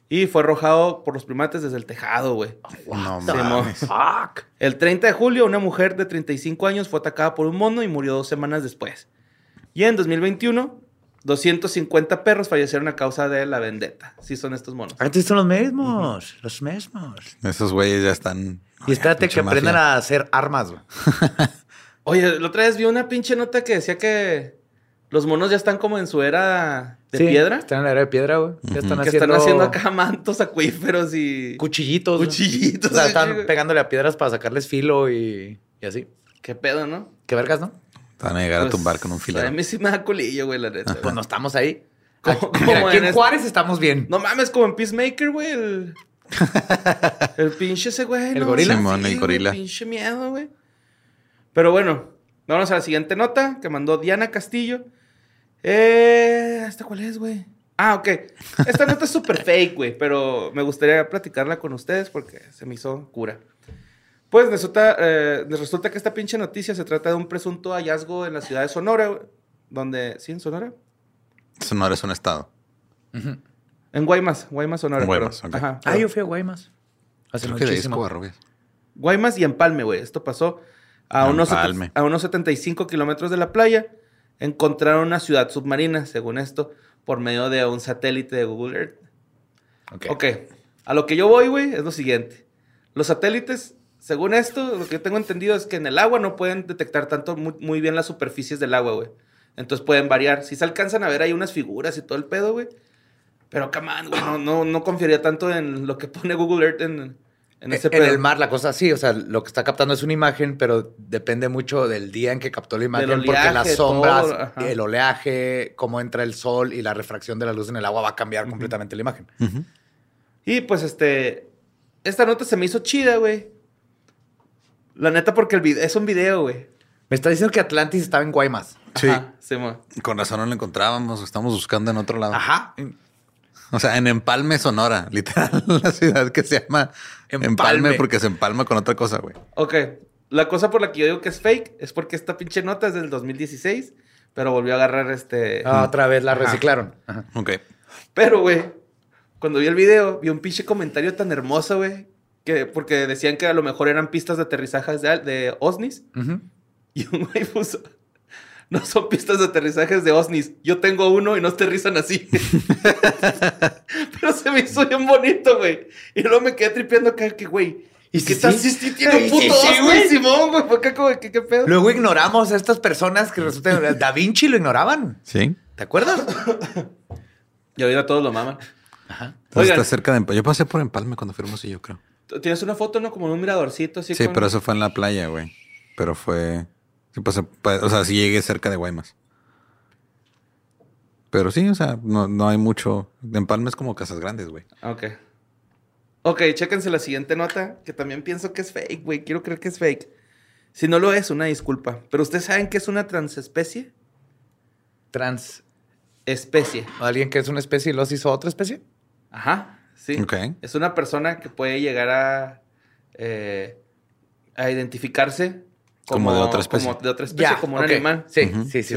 y fue arrojado por los primates desde el tejado, güey. No Sí, mo. mames. Fuck. El 30 de julio, una mujer de 35 años fue atacada por un mono y murió dos semanas después. Y en 2021, 250 perros fallecieron a causa de la vendetta. Sí son estos monos. Antes son los mismos, los mismos. Esos güeyes ya están. Y espérate que aprendan mafia. a hacer armas, güey. Oye, la otra vez vi una pinche nota que decía que los monos ya están como en su era de Sí, piedra. Están en la era de piedra, güey. Ya están Que haciendo, están haciendo acá mantos acuíferos y... cuchillitos. güey. Cuchillitos, O sea, están pegándole a piedras para sacarles filo y, y así. ¿Qué pedo, no? Qué vergas, ¿no? Te van a llegar a Pues, tumbar con un A filero. mí sí me da colillo, güey, la neta. Pues no estamos ahí. Como- Aquí, como mira, aquí en en este- Juárez estamos bien. No mames, como en Peacemaker, güey. El, el pinche ese güey. ¿El no, gorila? sí, el güey, gorila. Pinche miedo, güey. Pero bueno, vamos a la siguiente nota que mandó Diana Castillo. Eh, ¿Esta cuál es, güey? Ah, ok. Esta nota es súper fake, güey, pero me gustaría platicarla con ustedes porque se me hizo cura. Pues resulta, eh, resulta que esta pinche noticia se trata de un presunto hallazgo en la ciudad de Sonora, güey, donde... ¿Sí, en Sonora? Sonora es un estado. En Guaymas, Guaymas, Sonora. En Guaymas, perdón. ok. Ajá, Ah, yo fui a Guaymas. Hace Creo que de muchísimo. Guaymas y Empalme, güey. Esto pasó a unos, a unos 75 kilómetros de la playa. Encontraron una ciudad submarina, según esto, por medio de un satélite de Google Earth. Ok. Ok, a lo que yo voy, güey, es lo siguiente. Los satélites, según esto, lo que yo tengo entendido es que en el agua no pueden detectar tanto muy, muy bien las superficies del agua, güey. Entonces pueden variar. Si se alcanzan a ver ahí unas figuras y todo el pedo, güey. Pero, come on, güey, no, no, no confiaría tanto en lo que pone Google Earth en, en ese en pedo. el mar la cosa sí, o sea, lo que está captando es una imagen, pero depende mucho del día en que captó la imagen, porque las sombras, todo, el oleaje, cómo entra el sol y la refracción de la luz en el agua va a cambiar completamente la imagen. Y pues este. Esta nota se me hizo chida, güey. La neta, porque el video, es un video, güey. Me está diciendo que Atlantis estaba en Guaymas. Sí. Ajá. Con razón no lo encontrábamos. Estamos buscando en otro lado. Ajá. O sea, en Empalme, Sonora. Literal, la ciudad que se llama Empalme, Empalme. porque se empalma con otra cosa, güey. Ok. La cosa por la que yo digo que es fake es porque esta pinche nota es del 2016, pero volvió a agarrar este. Ah, otra vez la Ajá. reciclaron. Ajá. Ok. Pero, güey, cuando vi el video, vi un pinche comentario tan hermoso, güey, que porque decían que a lo mejor eran pistas de aterrizajes de, de OSNIs. Y un güey puso, no son pistas de aterrizajes de OSNIs. Yo tengo uno y no aterrizan así. Pero se me hizo bien bonito, güey. Y luego me quedé tripeando acá que, güey. ¿Y ¿Y qué si tal sí? si sí tiene un ¿Y puto sí, güey? Simón, güey? Fue acá como, ¿qué, qué pedo? Luego ignoramos a estas personas que resultan... Da Vinci lo ignoraban. Sí. ¿Te acuerdas? Y ahorita todos lo maman. Entonces Oigan. está cerca de Empalme. Yo pasé por Empalme cuando fuimos y yo creo. Tienes una foto, ¿no? Como en un miradorcito así. Sí, con- pero eso fue en la playa, güey. Pero fue. Sí, pasé, pa- o sea, sí llegué cerca de Guaymas. Pero sí, o sea, no, no hay mucho. Empalme es como casas grandes, güey. Ok. Ok, chéquense la siguiente nota, que también pienso que es fake, güey. Quiero creer que es fake. Si no lo es, una disculpa. Pero ustedes saben que es una transespecie. Trans... Especie. ¿Alguien que es una especie y los hizo otra especie? Ajá, sí. Es una persona que puede llegar a, eh, a identificarse Como de otra especie. Como de otra especie, Ya, como un animal. Sí, sí, sí.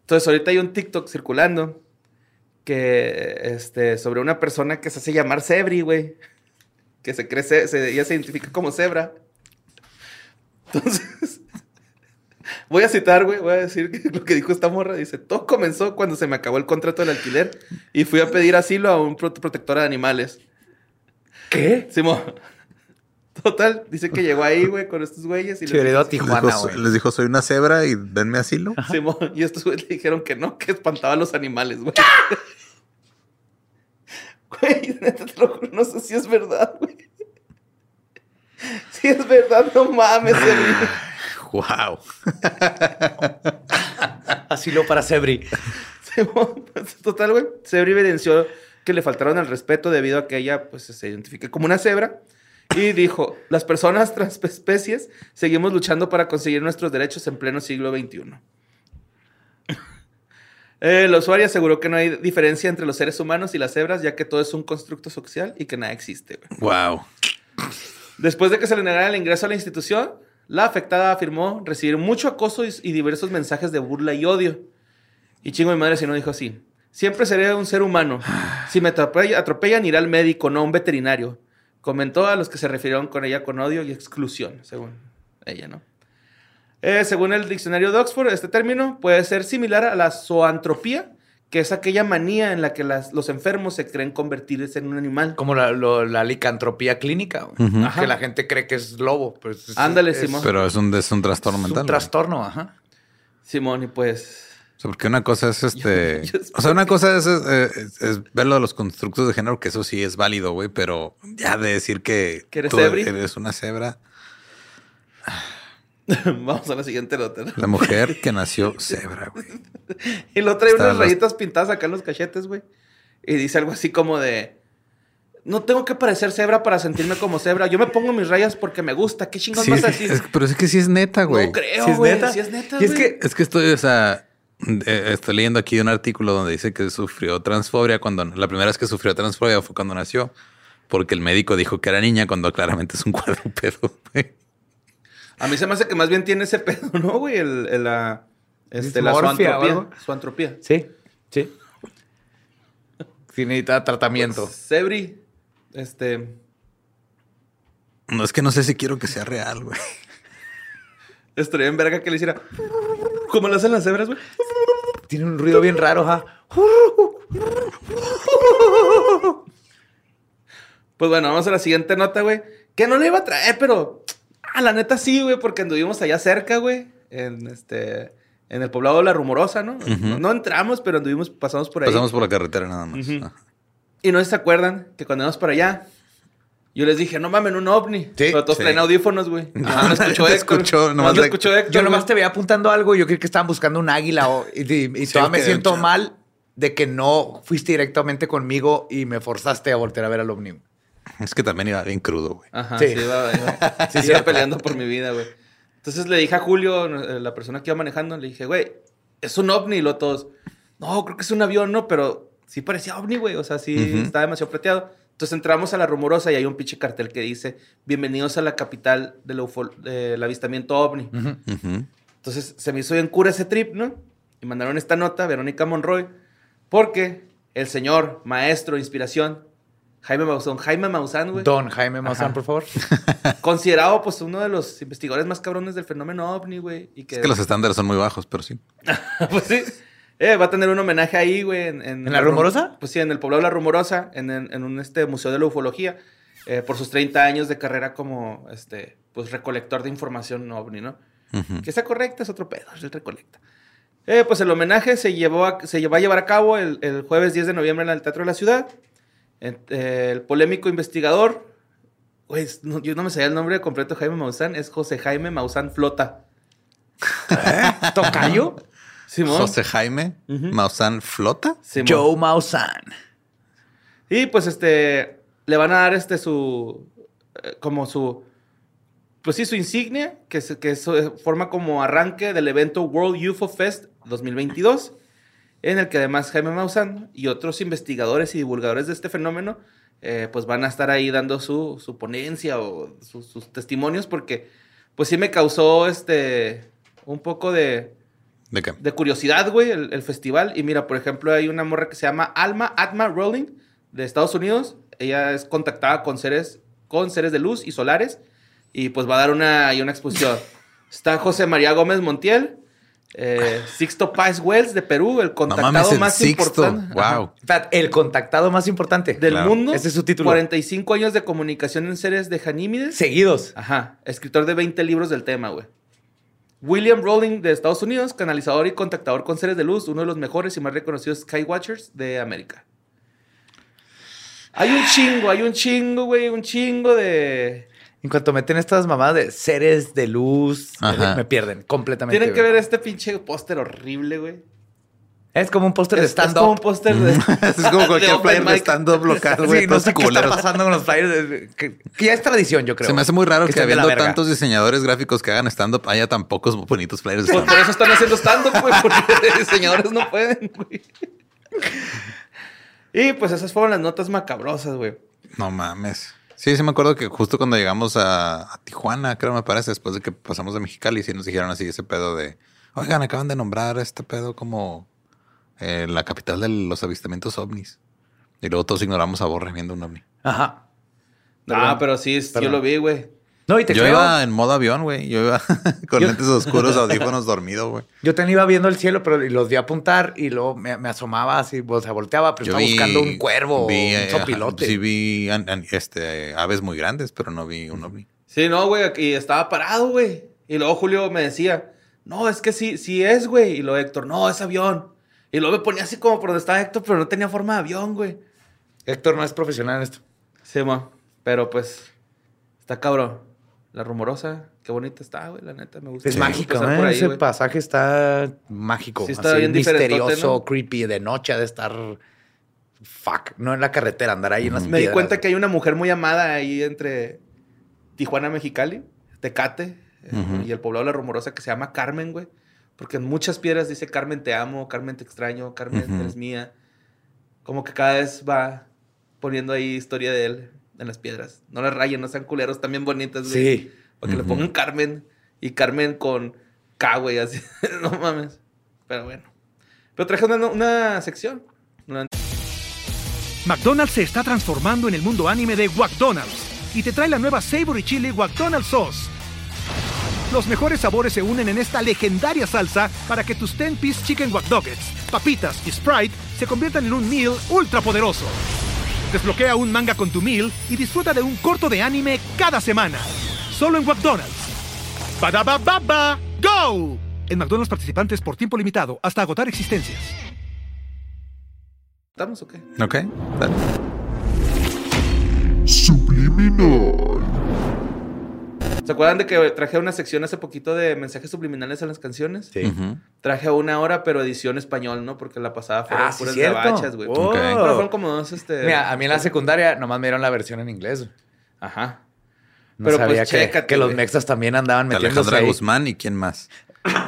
Entonces, ahorita hay un TikTok circulando que, este, sobre una persona que se hace llamar Cebri, güey. Que se cree, ce- se, ella se identifica como cebra. Entonces, voy a citar, güey, voy a decir que lo que dijo esta morra. Dice, todo comenzó cuando se me acabó el contrato del alquiler y fui a pedir asilo a un pro- protector de animales. ¿Qué? Simón. Total, dice que llegó ahí, güey, con estos güeyes y les a dijo- Tijuana, güey. les dijo, soy una cebra y denme asilo. Simón, y estos güeyes le dijeron que no, que espantaba a los animales, güey. Güey, neta, te lo juro, no sé si es verdad, güey. Si es verdad, no mames, Wow. Asilo para Sebri. Total, güey. Sebri evidenció que le faltaron al respeto debido a que ella pues, se identifica como una cebra. Y dijo, las personas transespecies seguimos luchando para conseguir nuestros derechos en pleno siglo XXI. El usuario aseguró que no hay diferencia entre los seres humanos y las cebras, ya que todo es un constructo social y que nada existe. güey. Wow. Después de que se le negara el ingreso a la institución, la afectada afirmó recibir mucho acoso y, diversos mensajes de burla y odio. Y chingo mi madre si no dijo así. Siempre seré un ser humano. Si me atropella- atropellan, iré al médico, no a un veterinario. Comentó a los que se refirieron con ella con odio y exclusión, según ella, ¿no? Eh, según el diccionario de Oxford, este término puede ser similar a la zoantropía, que es aquella manía en la que las- los enfermos se creen convertirse en un animal. Como la, lo- la licantropía clínica, que la gente cree que es lobo. Pues es- Ándale, es- Simón. Pero es un, es un trastorno Es mental. un güey. trastorno, ajá. Simón, y pues... O sea, porque una cosa es este. Yo- yo o sea, una cosa es, es- es verlo de los constructos de género, que eso sí es válido, güey, pero ya de decir que, ¿Que eres tú ebri? eres una cebra. Vamos a la siguiente nota. ¿no? La mujer que nació cebra, güey. Y lo trae Está unas las- rayitas pintadas acá en los cachetes, güey. Y dice algo así como de... No tengo que parecer cebra para sentirme como cebra. Yo me pongo mis rayas porque me gusta. ¿Qué chingón Sí, vas a es- decir? es- pero es que sí es neta, güey. No creo, ¿Sí es güey. neta? Sí es neta, Y es güey. que- Es que estoy, o sea, eh, estoy leyendo aquí un artículo donde dice que sufrió transfobia cuando la primera vez que sufrió transfobia fue cuando nació, porque el médico dijo que era niña cuando claramente es un cuadrúpedo. güey. A mí se me hace que más bien tiene ese pedo, ¿no, güey? El, el, la, este, la algo. Zoantropía. Sí, sí. Sí necesita tratamiento. Sebri, este... No es que no sé si quiero que sea real, güey. Estaría en verga que le hiciera... ¿Cómo lo hacen las cebras, güey? Tiene un ruido bien raro, ajá. Pues bueno, vamos a la siguiente nota, güey. Que no le iba a traer, pero... Ah, la neta sí, güey, porque anduvimos allá cerca, güey. En este... En el poblado de La Rumorosa, ¿no? no, no entramos, pero anduvimos, pasamos por ahí. Pasamos por la carretera nada más. Ujú. Ajá. Y no sé si se acuerdan que cuando íbamos para allá, yo les dije, no mames, un ovni. Pero todos sí. traen audífonos, güey. Ah, no escuchó Héctor. escuchó, nomás lo le- escuchó Héctor. Yo nomás güey. te veía apuntando algo y yo creí que estaban buscando un águila o- y, y, y Sí, todavía me siento mal de que no fuiste directamente conmigo y me forzaste a voltear a ver al ovni. Es que también iba bien crudo, güey. Ajá, Sí. sí, iba, iba- sí, iba peleando por mi vida, güey. Entonces le dije a Julio, eh, la persona que iba manejando, le dije, güey, es un ovni. Y lo todos, no, creo que es un avión, ¿no? Pero sí parecía ovni, güey. O sea, sí Ujú. estaba demasiado plateado. Entonces entramos a la rumorosa y hay un pinche cartel que dice, bienvenidos a la capital del, ufo- del avistamiento ovni. Ujú. Entonces se me hizo bien cura ese trip, ¿no? Y mandaron esta nota a Verónica Monroy, porque el señor, maestro, inspiración, Jaime Maussan, Jaime Maussan, güey, Don Jaime Maussan, Ajá. por favor. considerado pues uno de los investigadores más cabrones del fenómeno ovni, güey. Y que, Es que los estándares son muy bajos, pero sí. pues sí, eh, va a tener un homenaje ahí, güey. ¿En, ¿En la Rumorosa? Pues sí, en el poblado de La Rumorosa, en, en- en un este, museo de la ufología, eh, por sus 30 años de carrera como este, pues recolector de información ovni, ¿no? Que está correcta es otro pedo, es el recolecta. Eh, pues el homenaje se, llevó a- se va a llevar a cabo el, el jueves 10 de noviembre en el Teatro de la Ciudad. El, eh, el polémico investigador, güey, no- yo no me sabía el nombre completo de Jaime Maussan, es José Jaime Maussan Flota. ¿Tocayo? Simón. José Jaime Ujú. Maussan Flota. Simón. Joe Maussan. Y pues este, le van a dar este su, eh, como su, pues sí, su insignia, que, se- que eh, forma como arranque del evento World UFO Fest 2022, en el que además Jaime Maussan y otros investigadores y divulgadores de este fenómeno, eh, pues van a estar ahí dando su, su ponencia o su- sus testimonios, porque pues sí me causó este, un poco de, ¿De qué? de curiosidad, güey, el, el festival. Y mira, por ejemplo, hay una morra que se llama Alma Atma Rowling de Estados Unidos. Ella es contactada con seres, con seres de luz y solares. Y pues va a dar una, y una exposición. Está José María Gómez Montiel, eh, Sixto Páez Wells de Perú, el No contactado mames, el más Sixto. importante Wow. El contactado más importante. del Claro. mundo. Ese es su título. 45 años de comunicación en seres de Janímides. Seguidos. Ajá, escritor de 20 libros del tema, güey. William Rowling de Estados Unidos, canalizador y contactador con seres de luz, uno de los mejores y más reconocidos Skywatchers de América. Hay un chingo, hay un chingo, güey, un chingo de... En cuanto meten estas mamadas de seres de luz, me, Ajá. me pierden completamente. Tienen que güey. ver este pinche póster horrible, güey. Es como un póster de Es, es como stand-up. un póster de... Es como cualquier player de stand-up local, güey. Sí, no sé qué está pasando con los flyers. de- Que, que ya es tradición, yo creo. Se me hace muy raro que, habiendo tantos diseñadores gráficos que hagan stand-up haya tan pocos bonitos de Pues stand-up. por eso están haciendo stand-up, güey, porque diseñadores no pueden, güey. Y pues esas fueron las notas macabrosas, güey. No mames. Sí, sí me acuerdo que justo cuando llegamos a, a Tijuana, creo me parece, después de que pasamos de Mexicali, sí nos dijeron así ese pedo de, oigan, acaban de nombrar este pedo como eh, la capital de los avistamientos ovnis. Y luego todos ignoramos a Borre viendo un ovni. Ajá. Ah, pero sí, es- yo lo vi, güey. No, y te Yo creo. iba en modo avión, güey. Yo iba con Yo- lentes oscuros, audífonos, dormido, güey. Yo también iba viendo el cielo, pero los vi apuntar y luego me, me asomaba así, o sea, volteaba, pero Yo estaba vi- buscando un cuervo vi, un eh, sopilote. Sí, vi an- an- este, aves muy grandes, pero no vi un ovni. Sí, no, güey, y estaba parado, güey. Y luego Julio me decía, no, es que sí, sí es, güey. Y luego Héctor, no, es avión. Y luego me ponía así como por donde estaba Héctor, pero no tenía forma de avión, güey. Héctor no es profesional en esto. Sí, ma. Pero pues, está cabrón. La rumorosa, qué bonita está, güey, la neta, me gusta. Es Sí, mágico, ¿eh? por ahí, Ese güey. pasaje está mágico. Sí está así, bien misterioso, ¿no? creepy. De noche ha de estar... Fuck. No en la carretera, andar ahí en las Me di cuenta que hay una mujer muy amada ahí entre Tijuana, Mexicali, Tecate eh, y el poblado de La Rumorosa que se llama Carmen, güey. Porque en muchas piedras dice Carmen te amo, Carmen te extraño, Carmen Ujú. eres mía. Como que cada vez va poniendo ahí historia de él en las piedras. No las rayen, no sean culeros, también bonitas, güey. Sí. Para que le Ujú. pongan Carmen y Carmen con K, güey, así. no mames. Pero bueno. Pero traje una, una sección. Una- McDonald's se está transformando en el mundo anime de McDonald's y te trae la nueva Savory Chili McDonald's Sauce. Los mejores sabores se unen en esta legendaria salsa para que tus 10-piece chicken wack papitas y Sprite se conviertan en un meal ultra poderoso. Desbloquea un manga con tu meal y disfruta de un corto de anime cada semana. Solo en McDonald's. ba baba go! En McDonald's participantes por tiempo limitado hasta agotar existencias. ¿Estamos o qué? Ok, dale. Subliminal. ¿Se acuerdan de que traje una sección hace poquito de mensajes subliminales en las canciones? Sí. Traje una hora, pero edición español, ¿no? Porque la pasada fueron Ah, sí, puras cierto. gabachas, güey. Oh. Ok. Pero fueron como dos, este... Mira, a mí en la secundaria nomás me dieron la versión en inglés. Ajá. No Pero, sabía pues, que, chécate, que los mexas también andaban metiéndose Alejandra ahí. Guzmán y quién más.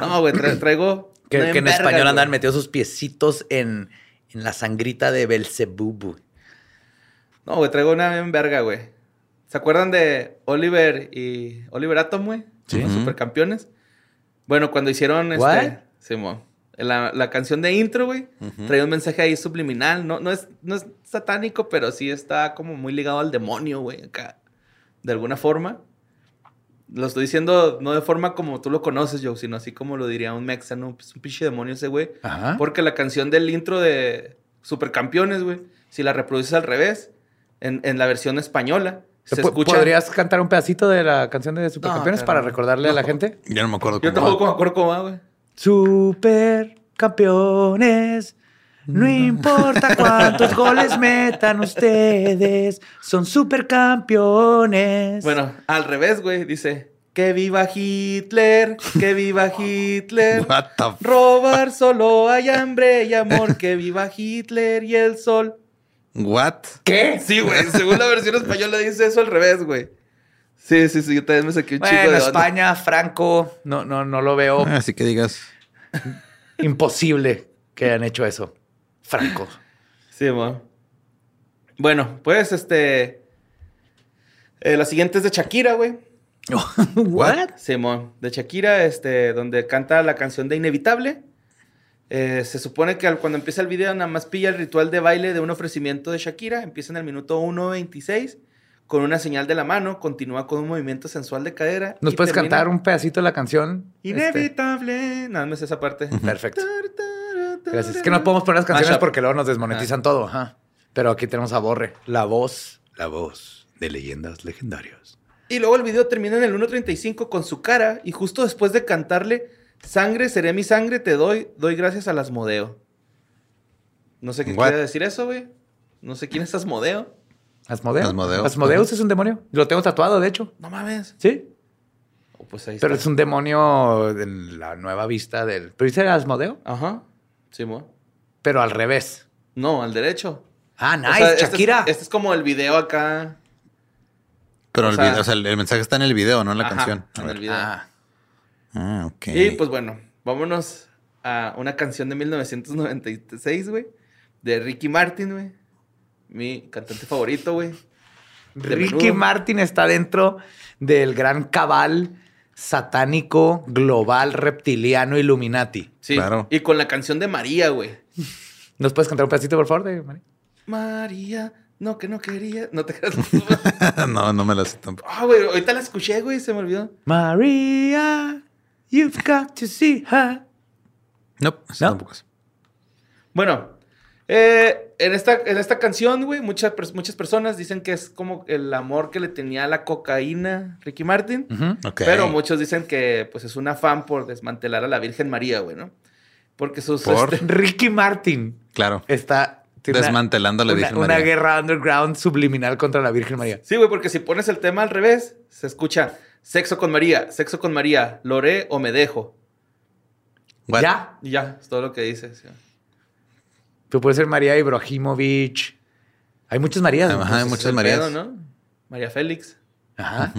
No, güey, tra- traigo... Que, en verga, español güey. andaban metidos sus piecitos en, en la sangrita de Belzebub. No, güey, traigo una bien verga, güey. ¿Se acuerdan de Oliver y Oliver Atom, güey? Sí. Los supercampeones. Bueno, cuando hicieron What? este. Simón. La, la canción de intro, güey. Traía un mensaje ahí subliminal. No, no, es, no es satánico, pero sí está como muy ligado al demonio, güey, acá. De alguna forma. Lo estoy diciendo no de forma como tú lo conoces, Joe, sino así como lo diría un mexano. Es un pinche demonio ese, güey. Ajá. Porque la canción del intro de Supercampeones, güey, si la reproduces al revés, en, en la versión española, se Po- escucha. ¿Podrías cantar un pedacito de la canción de Supercampeones No, para recordarle a la gente? Yo no me acuerdo Yo cómo. tampoco me acuerdo cómo va, güey. Supercampeones. No importa cuántos goles metan ustedes, son supercampeones. Bueno, al revés, güey, dice: Que viva Hitler, que viva Hitler. What the f- Robar solo hay hambre y amor, que viva Hitler y el sol. What? ¿qué? Sí, güey, según la versión española dice eso al revés, güey. Sí, sí, sí, yo también me saqué un chico Bueno, de onda. España, Franco, no, no, no lo veo Así que digas. imposible que hayan hecho eso. Franco. Sí, mo. Bueno, pues este. eh, la siguiente es de Shakira, güey. What? Simón, de Shakira, este, donde canta la canción de Inevitable. Eh, se supone que al- cuando empieza el video nada más pilla el ritual de baile de un ofrecimiento de Shakira. Empieza en el minuto 1.26 con una señal de la mano, continúa con un movimiento sensual de cadera. ¿Nos y puedes termina- cantar un pedacito de la canción? Este, Inevitable. Nada más esa parte. perfecto. Gracias. Es que no podemos poner las canciones Mashup. porque luego nos desmonetizan todo. Ajá. Pero aquí tenemos a Borre. La voz. La voz de leyendas legendarias. Y luego el video termina en el 1.35 con su cara y justo después de cantarle Sangre, seré mi sangre, te doy, doy gracias al Asmodeo. No sé qué What? quiere decir eso, güey. No sé quién es Asmodeo. Asmodeo. Asmodeo. Asmodeus es un demonio. Lo tengo tatuado, de hecho. No mames. Sí. Oh, pues ahí Pero está. es un demonio de la nueva vista del. ¿Pero dice Asmodeo? Ajá. Sí, mo. Pero al revés. No, al derecho. Ah, O nice, este es- Shakira. Este es, como el video acá. Pero O el, sea- video, o sea, el, el mensaje está en el video, no en la Ajá, canción. A En ver. el video. Ah, Ah, ok. Y pues bueno, vámonos a una canción de 1996, güey. De Ricky Martin, güey. Mi cantante favorito, güey. Ricky menudo. Martin está dentro del gran cabal satánico, global, reptiliano, Illuminati. Sí. Claro. Y con la canción de María, güey. ¿Nos puedes cantar un pedacito, por favor? De Mari? María, No, que no quería. No te creas. no, no me la sé tampoco. Ah, güey, ahorita la escuché, güey, se me olvidó. María, you've got to see her. No, esa ¿No? tampoco es. Bueno, eh, en, esta, en esta canción, güey, muchas, muchas personas dicen que es como el amor que le tenía a la cocaína Ricky Martin. Pero muchos dicen que pues es un afán por desmantelar a la Virgen María, güey, ¿no? Porque sus... ¿Por? este, Ricky Martin Claro. está una- Desmantelando a la una, Virgen una María. guerra underground subliminal contra la Virgen María. Sí, güey, porque si pones el tema al revés, se escucha sexo con María, sexo con María, loré o me dejo. What? ¿Ya? Ya, es todo lo que dice. sí. Tú puedes ser María Ibrahimovic. Hay muchas Marías. Ajá, ¿no? hay Pues, muchas Marías. pedo, ¿no? María Félix. Ajá.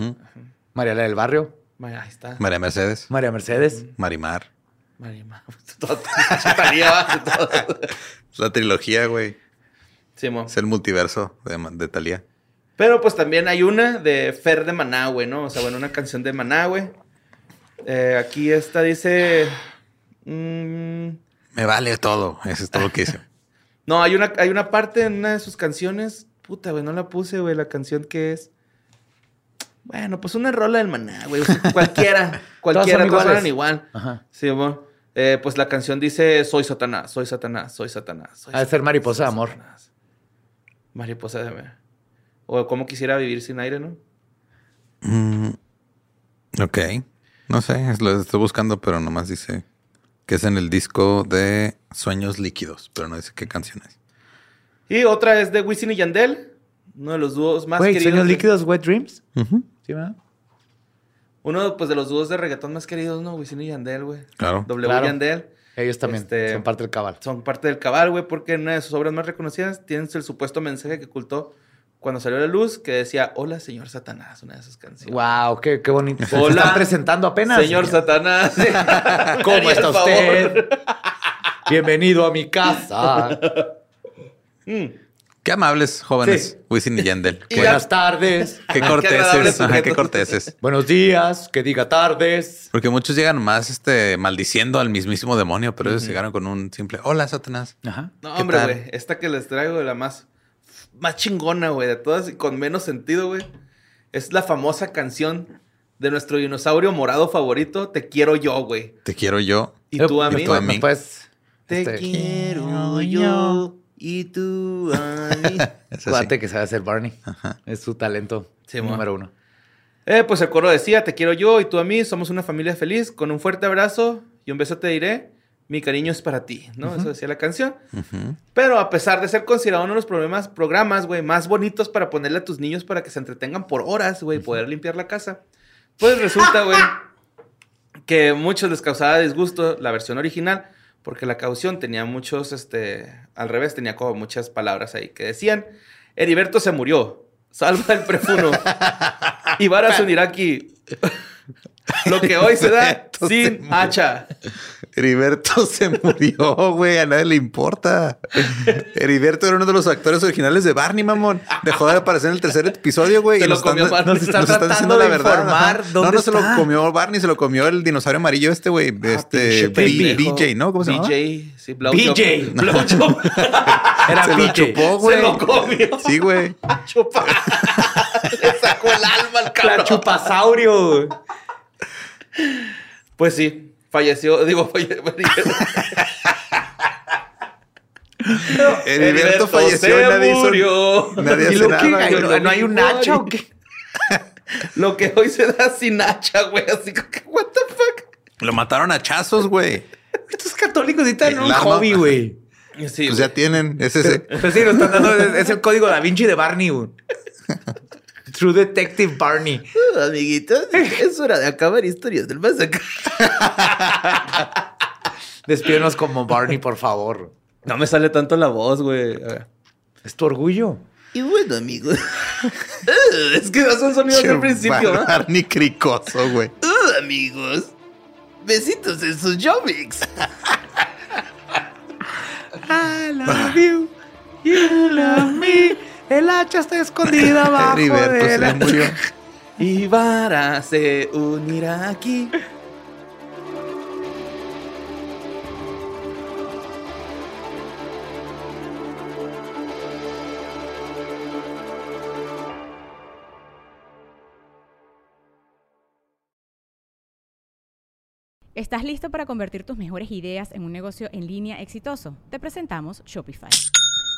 María la del barrio. María, ahí está. María Mercedes. María Mercedes. Marimar. María Ma- todo- Talía, va, todo. La trilogía, güey. Sí, mo. Es el multiverso de, de Talía. Pero pues también hay una de Fer de Maná, güey, ¿no? O sea, bueno, una canción de Maná, güey. Eh, aquí esta dice... mm, Me vale todo. Eso es todo lo que hice. no, hay una, hay una parte en una de sus canciones. Puta, güey, no la puse, güey, la canción que es... Bueno, pues una rola del Maná, güey. o sea, cualquiera, cualquiera, todas igual. Ajá. Sí, amor. Eh, pues la canción dice, soy Satanás, soy Satanás, soy Satanás. Soy de ser mariposa soy amor. Satanás". Mariposa de amor. O como quisiera vivir sin aire, ¿no? Mm, ok. No sé, lo estoy buscando, pero nomás dice que es en el disco de Sueños Líquidos, pero no dice qué canción es. Y otra es de Wisin y Yandel, uno de los dúos más Güey, queridos. sueños de- líquidos, wet dreams. Sí, ¿verdad? Uno pues, de los dúos de reggaetón más queridos, ¿no? Wisin y Yandel, güey. Claro. W Claro. Yandel. Ellos también Este- son parte del cabal. Son parte del cabal, güey, porque en una de sus obras más reconocidas tienen el supuesto mensaje que ocultó cuando salió a la luz que decía, hola, señor Satanás, una de sus canciones. Wow, qué, qué bonito. Se Hola. están presentando apenas. Señor Satanás. ¿Cómo está usted? Bienvenido a mi casa. Qué amables jóvenes, Sí. Wisin y Yandel. Qué, Buenas tardes. qué corteses. Ajá, qué corteses. Buenos días. Que diga tardes. Porque muchos llegan más este, maldiciendo al mismísimo demonio, pero ellos llegaron con un simple Hola, Satanás. Ajá. No, ¿Qué hombre, güey. Esta que les traigo, la más, más chingona, güey, de todas y con menos sentido, güey. Es la famosa canción de nuestro dinosaurio morado favorito, Te quiero yo, güey. Te quiero yo. Y tú a ¿Me mí. tú a mí. me puedes, Te este, quiero yo y tú a mí. Cuate que sabe hacer Barney. Es su talento Sí, número uno. Eh, pues el coro decía, te quiero yo y tú a mí, somos una familia feliz, con un fuerte abrazo y un beso te diré, mi cariño es para ti, ¿no? Eso decía la canción. Pero a pesar de ser considerado uno de los problemas, programas, güey, más bonitos para ponerle a tus niños para que se entretengan por horas, güey, poder limpiar la casa, pues resulta, güey, que muchos les causaba disgusto la versión original, porque la caución tenía muchos, este, al revés, tenía como muchas palabras ahí que decían, Heriberto se murió, salva el prefuno, Ibarra aquí, lo que hoy se da se sin hacha. Heriberto se murió, güey. A nadie le importa. Heriberto era uno de los actores originales de Barney, mamón. Dejó de aparecer en el tercer episodio, güey. Se y lo nos están- comió Barney. Nos está nos están tratando diciendo de la verdad. no, no se lo comió Barney, se lo comió el dinosaurio amarillo este, güey. Este, B- pendejo. BJ, ¿no? ¿Cómo se llama? BJ, sí. BJ. Blowjob. Era Se lo chupó, güey. Se lo comió. Sí, güey. Chupa. Le sacó el alma al La cabrón. chupasaurio. Pues sí, falleció, digo, falleció. Heriberto falleció y nadie hizo- murió. nadie ¿Y hace lo nada, que- güey. ¿No hay un hacha o qué? Lo que hoy se da sin hacha, güey. Así que, what the fuck. Lo mataron a chazos, güey. Estos católicos necesitan un arma- hobby, güey. Sí, Pues ya tienen. Es ese. Pues sí, están dando. Es el código da Vinci de Barney, güey. True Detective Barney. Uh, amiguitos, es hora de acabar historias del más acá. Despídenos como Barney, por favor. No me sale tanto la voz, güey. Es tu orgullo. Y bueno, amigos. Uh, es que son sonidos del principio, ¿no? Barney cricoso, güey. Uh, amigos. Besitos en sus Jomix. I love you. You love me. El hacha está escondida abajo de la... Y Vara se unirá aquí. ¿Estás listo para convertir tus mejores ideas en un negocio en línea exitoso? Te presentamos Shopify.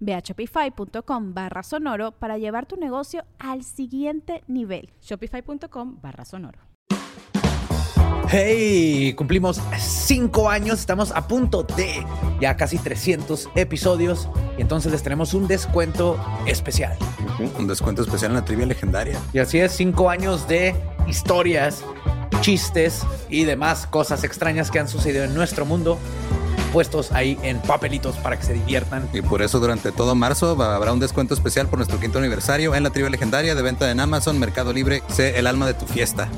Ve a shopify.com barra sonoro para llevar tu negocio al siguiente nivel. Shopify.com barra sonoro. Hey, cumplimos cinco años, estamos a punto de ya casi 300 episodios y entonces les tenemos un descuento especial. Un descuento especial en la trivia legendaria. Y así es, cinco años de historias, chistes y demás cosas extrañas que han sucedido en nuestro mundo puestos ahí en papelitos para que se diviertan. Y por eso durante todo marzo habrá un descuento especial por nuestro quinto aniversario en la trivia legendaria de venta en Amazon, Mercado Libre. Sé el alma de tu fiesta.